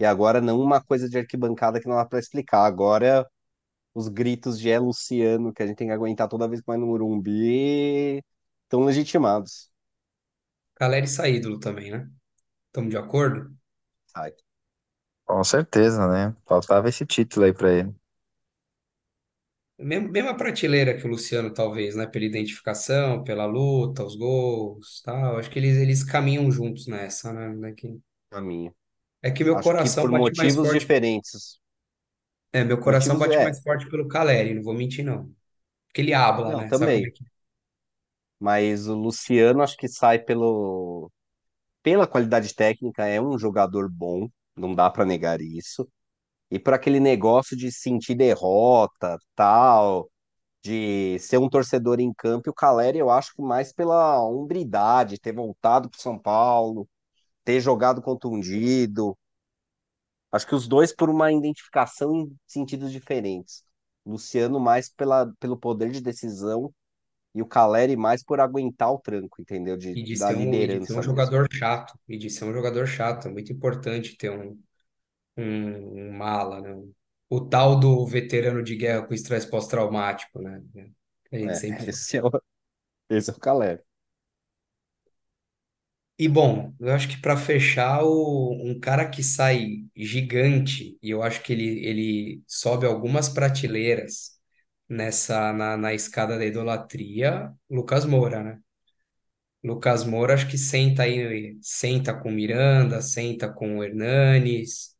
[SPEAKER 3] E agora não uma coisa de arquibancada que não dá pra explicar. Agora os gritos de é Luciano que a gente tem que aguentar toda vez que vai no Morumbi estão legitimados.
[SPEAKER 1] Caleri ídolo também, né? Estamos de acordo?
[SPEAKER 3] Ai,
[SPEAKER 2] Com certeza, né? Faltava esse título aí pra ele.
[SPEAKER 1] Mesma, prateleira que o Luciano, talvez, né? Pela identificação, pela luta, os gols, tal. Acho que eles, eles caminham juntos nessa, né? Que-
[SPEAKER 3] caminho.
[SPEAKER 1] É que meu
[SPEAKER 3] Acho que
[SPEAKER 1] coração
[SPEAKER 3] por
[SPEAKER 1] bate mais
[SPEAKER 3] motivos
[SPEAKER 1] forte.
[SPEAKER 3] diferentes.
[SPEAKER 1] É, meu coração
[SPEAKER 3] Motivos,
[SPEAKER 1] bate
[SPEAKER 3] é,
[SPEAKER 1] mais forte pelo Caleri, não vou mentir, não. Porque ele habla,
[SPEAKER 3] não,
[SPEAKER 1] né? É
[SPEAKER 3] também.
[SPEAKER 1] que é?
[SPEAKER 3] Mas o Luciano acho que sai pelo, pela qualidade técnica, é um jogador bom, não dá pra negar isso. E por aquele negócio de sentir derrota, tal, de ser um torcedor em campo, e o Caleri eu acho que mais pela hombridade, ter voltado pro São Paulo, ter jogado contundido. Acho que os dois por uma identificação em sentidos diferentes. Luciano mais pela, pelo poder de decisão e o Caleri mais por aguentar o tranco, entendeu? De,
[SPEAKER 1] E de
[SPEAKER 3] da
[SPEAKER 1] ser um, e de ser um
[SPEAKER 3] liderança
[SPEAKER 1] jogador chato. E de ser um jogador chato. É muito importante ter um, um, um mala, né? O tal do veterano de guerra com estresse pós-traumático, né? A gente
[SPEAKER 3] É,
[SPEAKER 1] sempre
[SPEAKER 3] esse é o, esse é o Caleri.
[SPEAKER 1] E bom, eu acho que para fechar, o, um cara que sai gigante, e eu acho que ele, ele sobe algumas prateleiras nessa na, na escada da idolatria, Lucas Moura, né? Lucas Moura acho que senta aí, senta com o Miranda, senta com o Hernanes,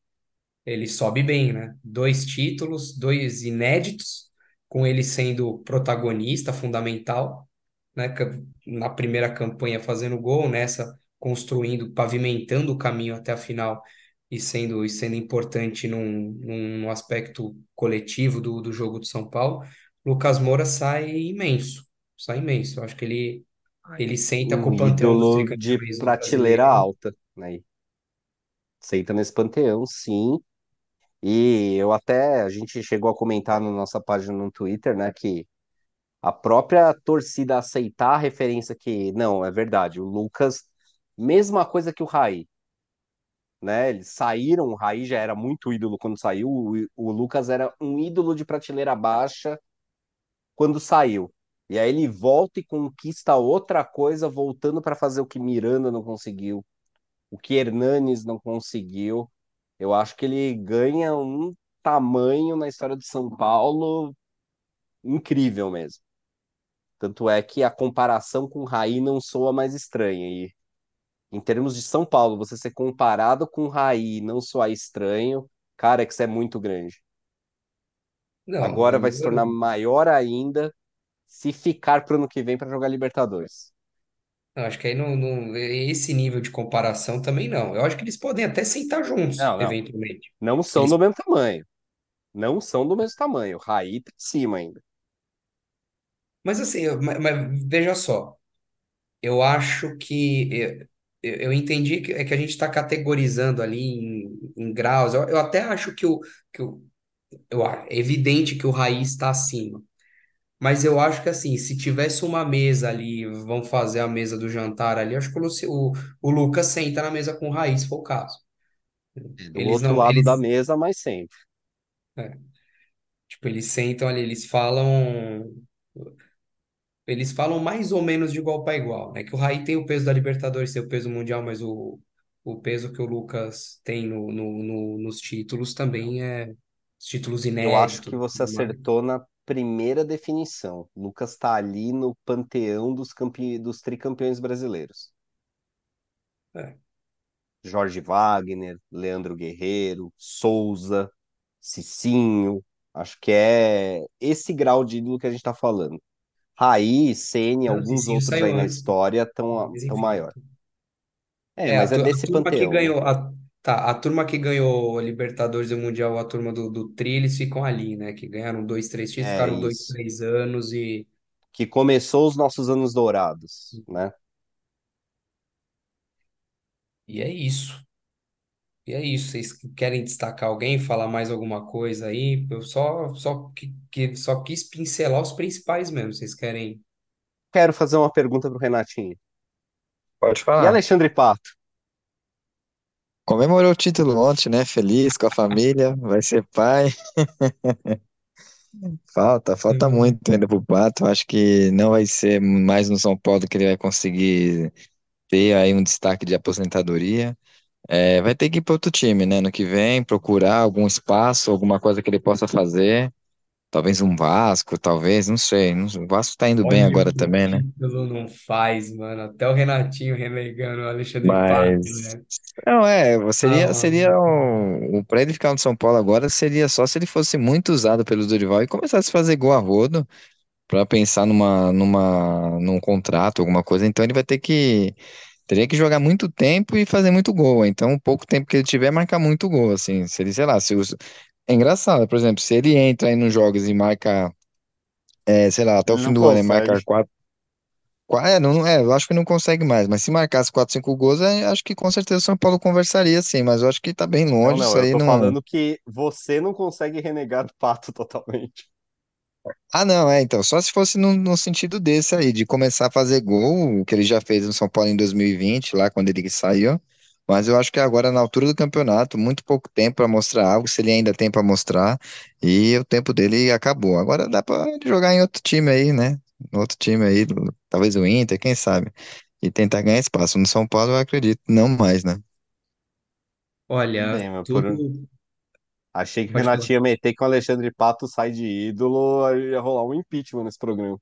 [SPEAKER 1] ele sobe bem, né? Dois títulos, dois inéditos, com ele sendo protagonista fundamental, né? Na primeira campanha fazendo gol, nessa construindo, pavimentando o caminho até a final e sendo, e sendo importante num, num, num aspecto coletivo do, do jogo de São Paulo. Lucas Moura sai imenso, sai imenso. Eu acho que ele, ele senta com
[SPEAKER 3] Um
[SPEAKER 1] o panteão
[SPEAKER 3] de prateleira alta, né? Senta nesse panteão, sim. E eu até, a gente chegou a comentar na nossa página no Twitter, né, que a própria torcida aceitar a referência que, não, é verdade, o Lucas, mesma coisa que o Raí, né? Eles saíram, o Raí já era muito ídolo quando saiu, o, o Lucas era um ídolo de prateleira baixa quando saiu. E aí ele volta e conquista outra coisa, voltando para fazer o que Miranda não conseguiu, o que Hernanes não conseguiu. Eu acho que ele ganha um tamanho na história de São Paulo incrível mesmo. Tanto é que a comparação com o Raí não soa mais estranha. E em termos de São Paulo, você ser comparado com o Raí não soar estranho, cara, é que isso é muito grande.
[SPEAKER 1] Não,
[SPEAKER 3] Agora vai se tornar maior ainda se ficar pro ano que vem para jogar Libertadores.
[SPEAKER 1] Eu acho que aí não, não- esse nível de comparação também não. Eu acho que eles podem até sentar juntos,
[SPEAKER 3] Não, não.
[SPEAKER 1] eventualmente.
[SPEAKER 3] Não são
[SPEAKER 1] Eles,
[SPEAKER 3] do mesmo tamanho. Não são do mesmo tamanho. O Raí tá em cima ainda.
[SPEAKER 1] mas assim, eu- mas, mas veja só, eu acho que eu, eu entendi que é que a gente está categorizando ali em, em graus. Eu, eu até acho que o, que o eu, é evidente que o Raiz está acima. Mas eu acho que assim, se tivesse uma mesa ali, vão fazer a mesa do jantar ali, acho que o, Luci- o, o Lucas senta na mesa com o Raiz, se for o caso.
[SPEAKER 3] Do
[SPEAKER 1] Eles
[SPEAKER 3] outro
[SPEAKER 1] não,
[SPEAKER 3] lado da
[SPEAKER 1] eles,
[SPEAKER 3] mesa, mas sempre.
[SPEAKER 1] é, tipo, eles sentam ali, eles falam, eles falam mais ou menos de igual para igual, né? Que o Raí tem o peso da Libertadores, tem o peso mundial, mas o, o peso que o Lucas tem no, no, no- nos títulos também é os títulos
[SPEAKER 3] Eu acho
[SPEAKER 1] inéditos,
[SPEAKER 3] que você acertou na primeira definição. Lucas tá ali no panteão dos, campe... dos tricampeões brasileiros.
[SPEAKER 1] É.
[SPEAKER 3] Jorge Wagner, Leandro Guerreiro, Souza, Cicinho. Acho que é esse grau de ídolo que a gente tá falando. Raí,
[SPEAKER 1] Não, o
[SPEAKER 3] alguns
[SPEAKER 1] Cicinho
[SPEAKER 3] outros aí na
[SPEAKER 1] antes, pô.
[SPEAKER 3] história estão maior. É,
[SPEAKER 1] É, a,
[SPEAKER 3] mas é
[SPEAKER 1] a
[SPEAKER 3] desse
[SPEAKER 1] turma que
[SPEAKER 3] panteão, né?
[SPEAKER 1] ganhou a, tá, a turma que ganhou a Libertadores e o Mundial, a turma do, do Tri, eles ficam ali, né? Que ganharam dois, três títulos,
[SPEAKER 3] É
[SPEAKER 1] ficaram dois,
[SPEAKER 3] isso.
[SPEAKER 1] três anos e,
[SPEAKER 3] Que começou os nossos anos dourados, né?
[SPEAKER 1] e é isso. E é isso. Vocês querem destacar alguém, falar mais alguma coisa aí? Eu só, só, que, que- só quis pincelar os principais mesmo. Vocês querem.
[SPEAKER 3] Quero fazer uma pergunta pro Renatinho.
[SPEAKER 2] Pode
[SPEAKER 3] E
[SPEAKER 2] falar.
[SPEAKER 3] Alexandre Pato?
[SPEAKER 2] Comemorou o título ontem, né? Feliz com a família, vai ser pai. Falta, falta
[SPEAKER 1] Hum.
[SPEAKER 2] muito ainda pro Pato. Acho que não vai ser mais no São Paulo que ele vai conseguir ter aí um destaque de aposentadoria. É, vai ter que ir para outro time, né? No que vem, procurar algum espaço, alguma coisa que ele possa fazer. Talvez um Vasco, talvez, não sei. Não- O Vasco tá indo bem
[SPEAKER 1] Olha o
[SPEAKER 2] agora
[SPEAKER 1] que
[SPEAKER 2] também, né?
[SPEAKER 1] título não faz, mano. Até o Renatinho renegando o Alexandre Pato,
[SPEAKER 2] Mas
[SPEAKER 1] né?
[SPEAKER 2] não é, seria
[SPEAKER 1] Ah,
[SPEAKER 2] seria o, o ele ficar no São Paulo agora seria só se ele fosse muito usado pelo Dorival e começasse a fazer gol a rodo para pensar numa numa num contrato, alguma coisa. Então ele vai ter que teria que jogar muito tempo e fazer muito gol. Então, o pouco tempo que ele tiver, marcar muito gol, assim. Se ele, sei lá, se os... É engraçado, por exemplo, se ele entra aí nos jogos e marca, é, sei lá, até o
[SPEAKER 3] Ele
[SPEAKER 2] fim
[SPEAKER 3] não
[SPEAKER 2] do ano, e marcar
[SPEAKER 3] consegue.
[SPEAKER 2] quatro, qua- é, não, é, eu acho que não consegue mais, mas se marcasse quatro, cinco gols, é, acho que com certeza o São Paulo conversaria, sim, mas eu acho que tá bem
[SPEAKER 3] Não,
[SPEAKER 2] longe,
[SPEAKER 3] não,
[SPEAKER 2] isso
[SPEAKER 3] eu
[SPEAKER 2] aí
[SPEAKER 3] tô
[SPEAKER 2] não...
[SPEAKER 3] falando que você não consegue renegar do Pato totalmente.
[SPEAKER 2] Ah, não, é, então, só se fosse no, no sentido desse aí, de começar a fazer gol, o que ele já fez no São Paulo em 2020, lá quando ele saiu, mas eu acho que agora, na altura do campeonato, muito pouco tempo para mostrar algo, se ele ainda tem para mostrar, e o tempo dele acabou. Agora dá para jogar em outro time aí, né? Outro time aí, talvez o Inter, quem sabe, e tentar ganhar espaço. No São Paulo, eu acredito, não mais, né?
[SPEAKER 1] Olha,
[SPEAKER 3] bem, por... achei que o. Renatinho ia meter que o Alexandre Pato sai de ídolo, aí ia rolar um impeachment nesse programa.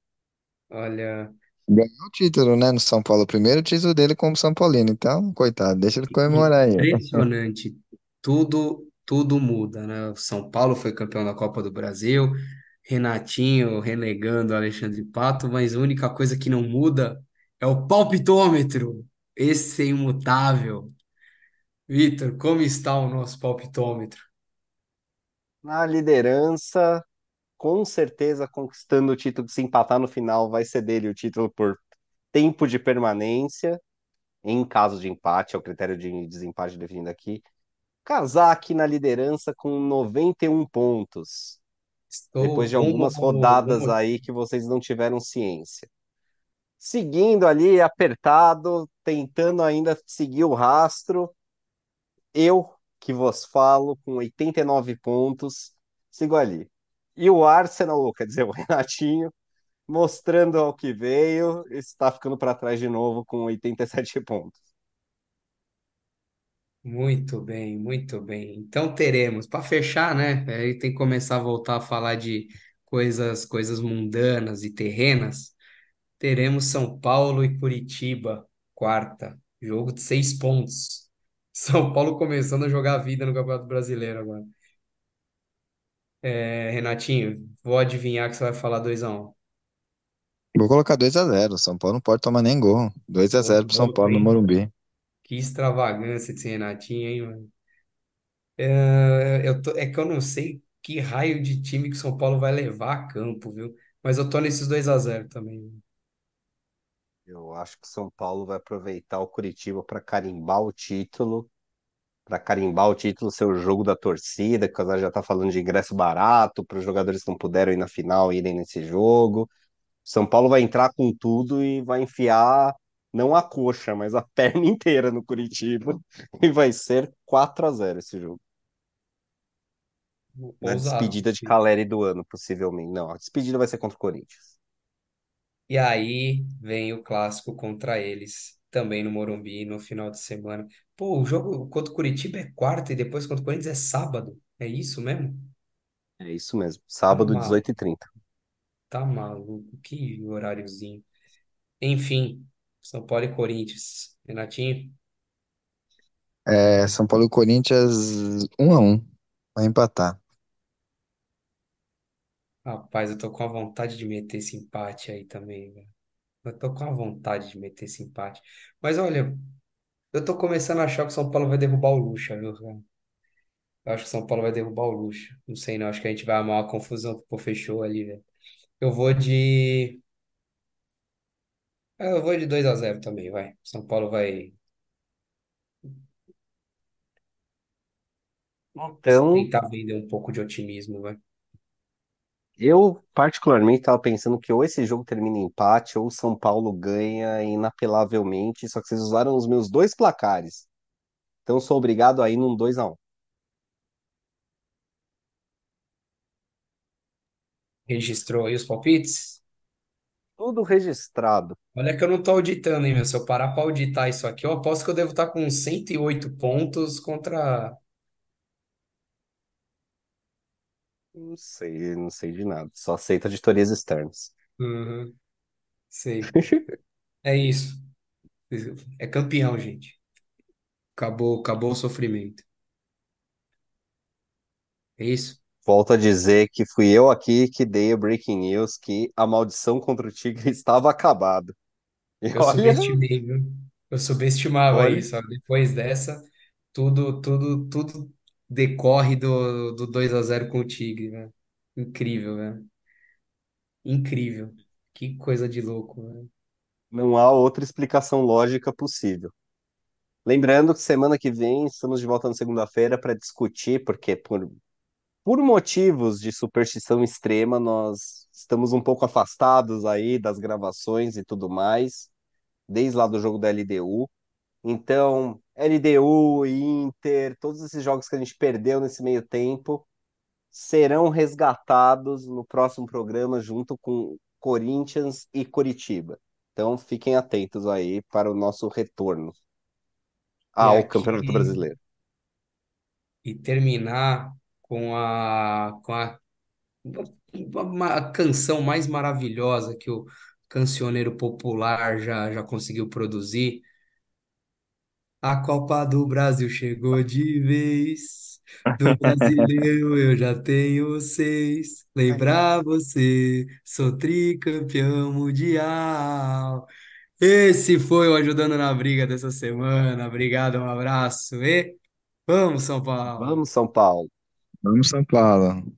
[SPEAKER 1] Olha,
[SPEAKER 2] Ganhou o título, né, no São Paulo, o primeiro título dele como São Paulino, então, coitado, deixa ele comemorar aí.
[SPEAKER 1] impressionante. Tudo, tudo muda, né? O São Paulo foi campeão da Copa do Brasil, Renatinho renegando o Alexandre Pato, mas a única coisa que não muda é o palpitômetro. Esse é imutável. Vitor, como está o nosso palpitômetro?
[SPEAKER 3] Na liderança, com certeza conquistando o título, se empatar no final, vai ser dele o título por tempo de permanência, em caso de empate, é o critério de desempate definido aqui. Kazak na liderança com 91 pontos,
[SPEAKER 1] Estou
[SPEAKER 3] depois de algumas rodadas
[SPEAKER 1] rumo
[SPEAKER 3] aí que vocês não tiveram ciência. Seguindo ali, apertado, tentando ainda seguir o rastro, eu que vos falo, com 89 pontos, sigo ali. E o Arsenal, quer dizer, o Renatinho, mostrando ao que veio, está ficando para trás de novo com 87 pontos.
[SPEAKER 1] Muito bem, muito bem. Então teremos, para fechar, né? Aí tem que começar a voltar a falar de coisas, coisas mundanas e terrenas. Teremos São Paulo e Curitiba, quarta, jogo de seis pontos. São Paulo começando a jogar a vida no Campeonato Brasileiro agora. É, Renatinho, vou adivinhar que você vai falar 2x1.
[SPEAKER 2] Vou colocar 2 a 0 São Paulo não pode tomar nem gol. 2 a
[SPEAKER 1] Ô,
[SPEAKER 2] 0 pro São Paulo no
[SPEAKER 1] hein?
[SPEAKER 2] Morumbi.
[SPEAKER 1] Que extravagância desse Renatinho, hein, mano? É, eu tô, é que eu não sei que raio de time que o São Paulo vai levar a campo, viu? Mas eu tô nesses 2 a 0 também.
[SPEAKER 3] Eu acho que São Paulo vai aproveitar o Curitiba para carimbar o título, para carimbar o título, ser o jogo da torcida, que o Casar já está falando de ingresso barato para os jogadores que não puderam ir na final irem nesse jogo. São Paulo vai entrar com tudo e vai enfiar não a coxa, mas a perna inteira no Curitiba e vai ser 4 a 0 esse jogo. Na
[SPEAKER 1] Ousado.
[SPEAKER 3] despedida de Caleri do ano, possivelmente. Não, a despedida vai ser contra o Corinthians.
[SPEAKER 1] E aí vem o clássico contra eles, também no Morumbi, no final de semana. Pô, o jogo contra o Curitiba é quarta e depois contra o Corinthians é sábado. É isso mesmo?
[SPEAKER 3] É isso mesmo.
[SPEAKER 1] Tá
[SPEAKER 3] Sábado,
[SPEAKER 1] maluco,
[SPEAKER 3] 18h30.
[SPEAKER 1] tá maluco. Que horáriozinho. Enfim, São Paulo e Corinthians. Renatinho,
[SPEAKER 2] É, São Paulo e Corinthians 1 a 1 Vai empatar.
[SPEAKER 1] rapaz, eu tô com a vontade de meter esse empate aí também, velho. Eu tô com a vontade de meter esse empate. Mas olha, eu tô começando a achar que o São Paulo vai derrubar o Lucha, viu, cara? Eu acho que o São Paulo vai derrubar o Lucha. Não sei, não. Acho que a gente vai armar uma confusão que o fechou ali, velho. Eu vou de. ah, Eu vou de 2 a zero também, vai. São Paulo vai
[SPEAKER 3] Então,
[SPEAKER 1] tentar vender um pouco de otimismo, vai.
[SPEAKER 3] Eu particularmente estava pensando que ou esse jogo termina em empate ou o São Paulo ganha inapelavelmente, só que vocês usaram os meus dois placares. Então, eu sou obrigado a ir num 2 a 1
[SPEAKER 1] Registrou aí os palpites?
[SPEAKER 3] Tudo registrado.
[SPEAKER 1] Olha que eu não tô auditando, hein, meu. Se eu parar pra auditar isso aqui, eu aposto que eu devo estar com uns 108 pontos contra.
[SPEAKER 3] Não sei, não sei de nada. Só aceito auditorias externas.
[SPEAKER 1] Uhum, sei. É isso. É campeão, gente. Acabou, acabou o sofrimento. É isso?
[SPEAKER 3] Volto a dizer que fui eu aqui que dei o breaking news que a maldição contra o Tigre estava acabado. E
[SPEAKER 1] Eu
[SPEAKER 3] olha,
[SPEAKER 1] subestimei, viu? Eu subestimava
[SPEAKER 3] olha,
[SPEAKER 1] isso. ó. Depois dessa, tudo, tudo, tudo decorre do, do 2 a zero com o Tigre, né? Incrível, né? Incrível. Que coisa de louco,
[SPEAKER 3] não há outra explicação lógica possível. Lembrando que semana que vem estamos de volta na segunda-feira para discutir, porque por, por motivos de superstição extrema, nós estamos um pouco afastados aí das gravações e tudo mais, desde lá do jogo da LDU. Então, LDU, Inter, todos esses jogos que a gente perdeu nesse meio tempo serão resgatados no próximo programa junto com Corinthians e Coritiba. Então, fiquem atentos aí para o nosso retorno ao Campeonato
[SPEAKER 1] aqui,
[SPEAKER 3] Brasileiro.
[SPEAKER 1] e terminar com a, com a, uma, canção mais maravilhosa que o cancioneiro popular já, já conseguiu produzir. A Copa do Brasil chegou de vez. Do brasileiro eu já tenho seis. Lembrar você, sou tricampeão mundial. Esse foi o Ajudando na Briga dessa semana. Obrigado, um abraço e vamos, São Paulo!
[SPEAKER 3] Vamos, São Paulo!
[SPEAKER 2] Vamos, São Paulo.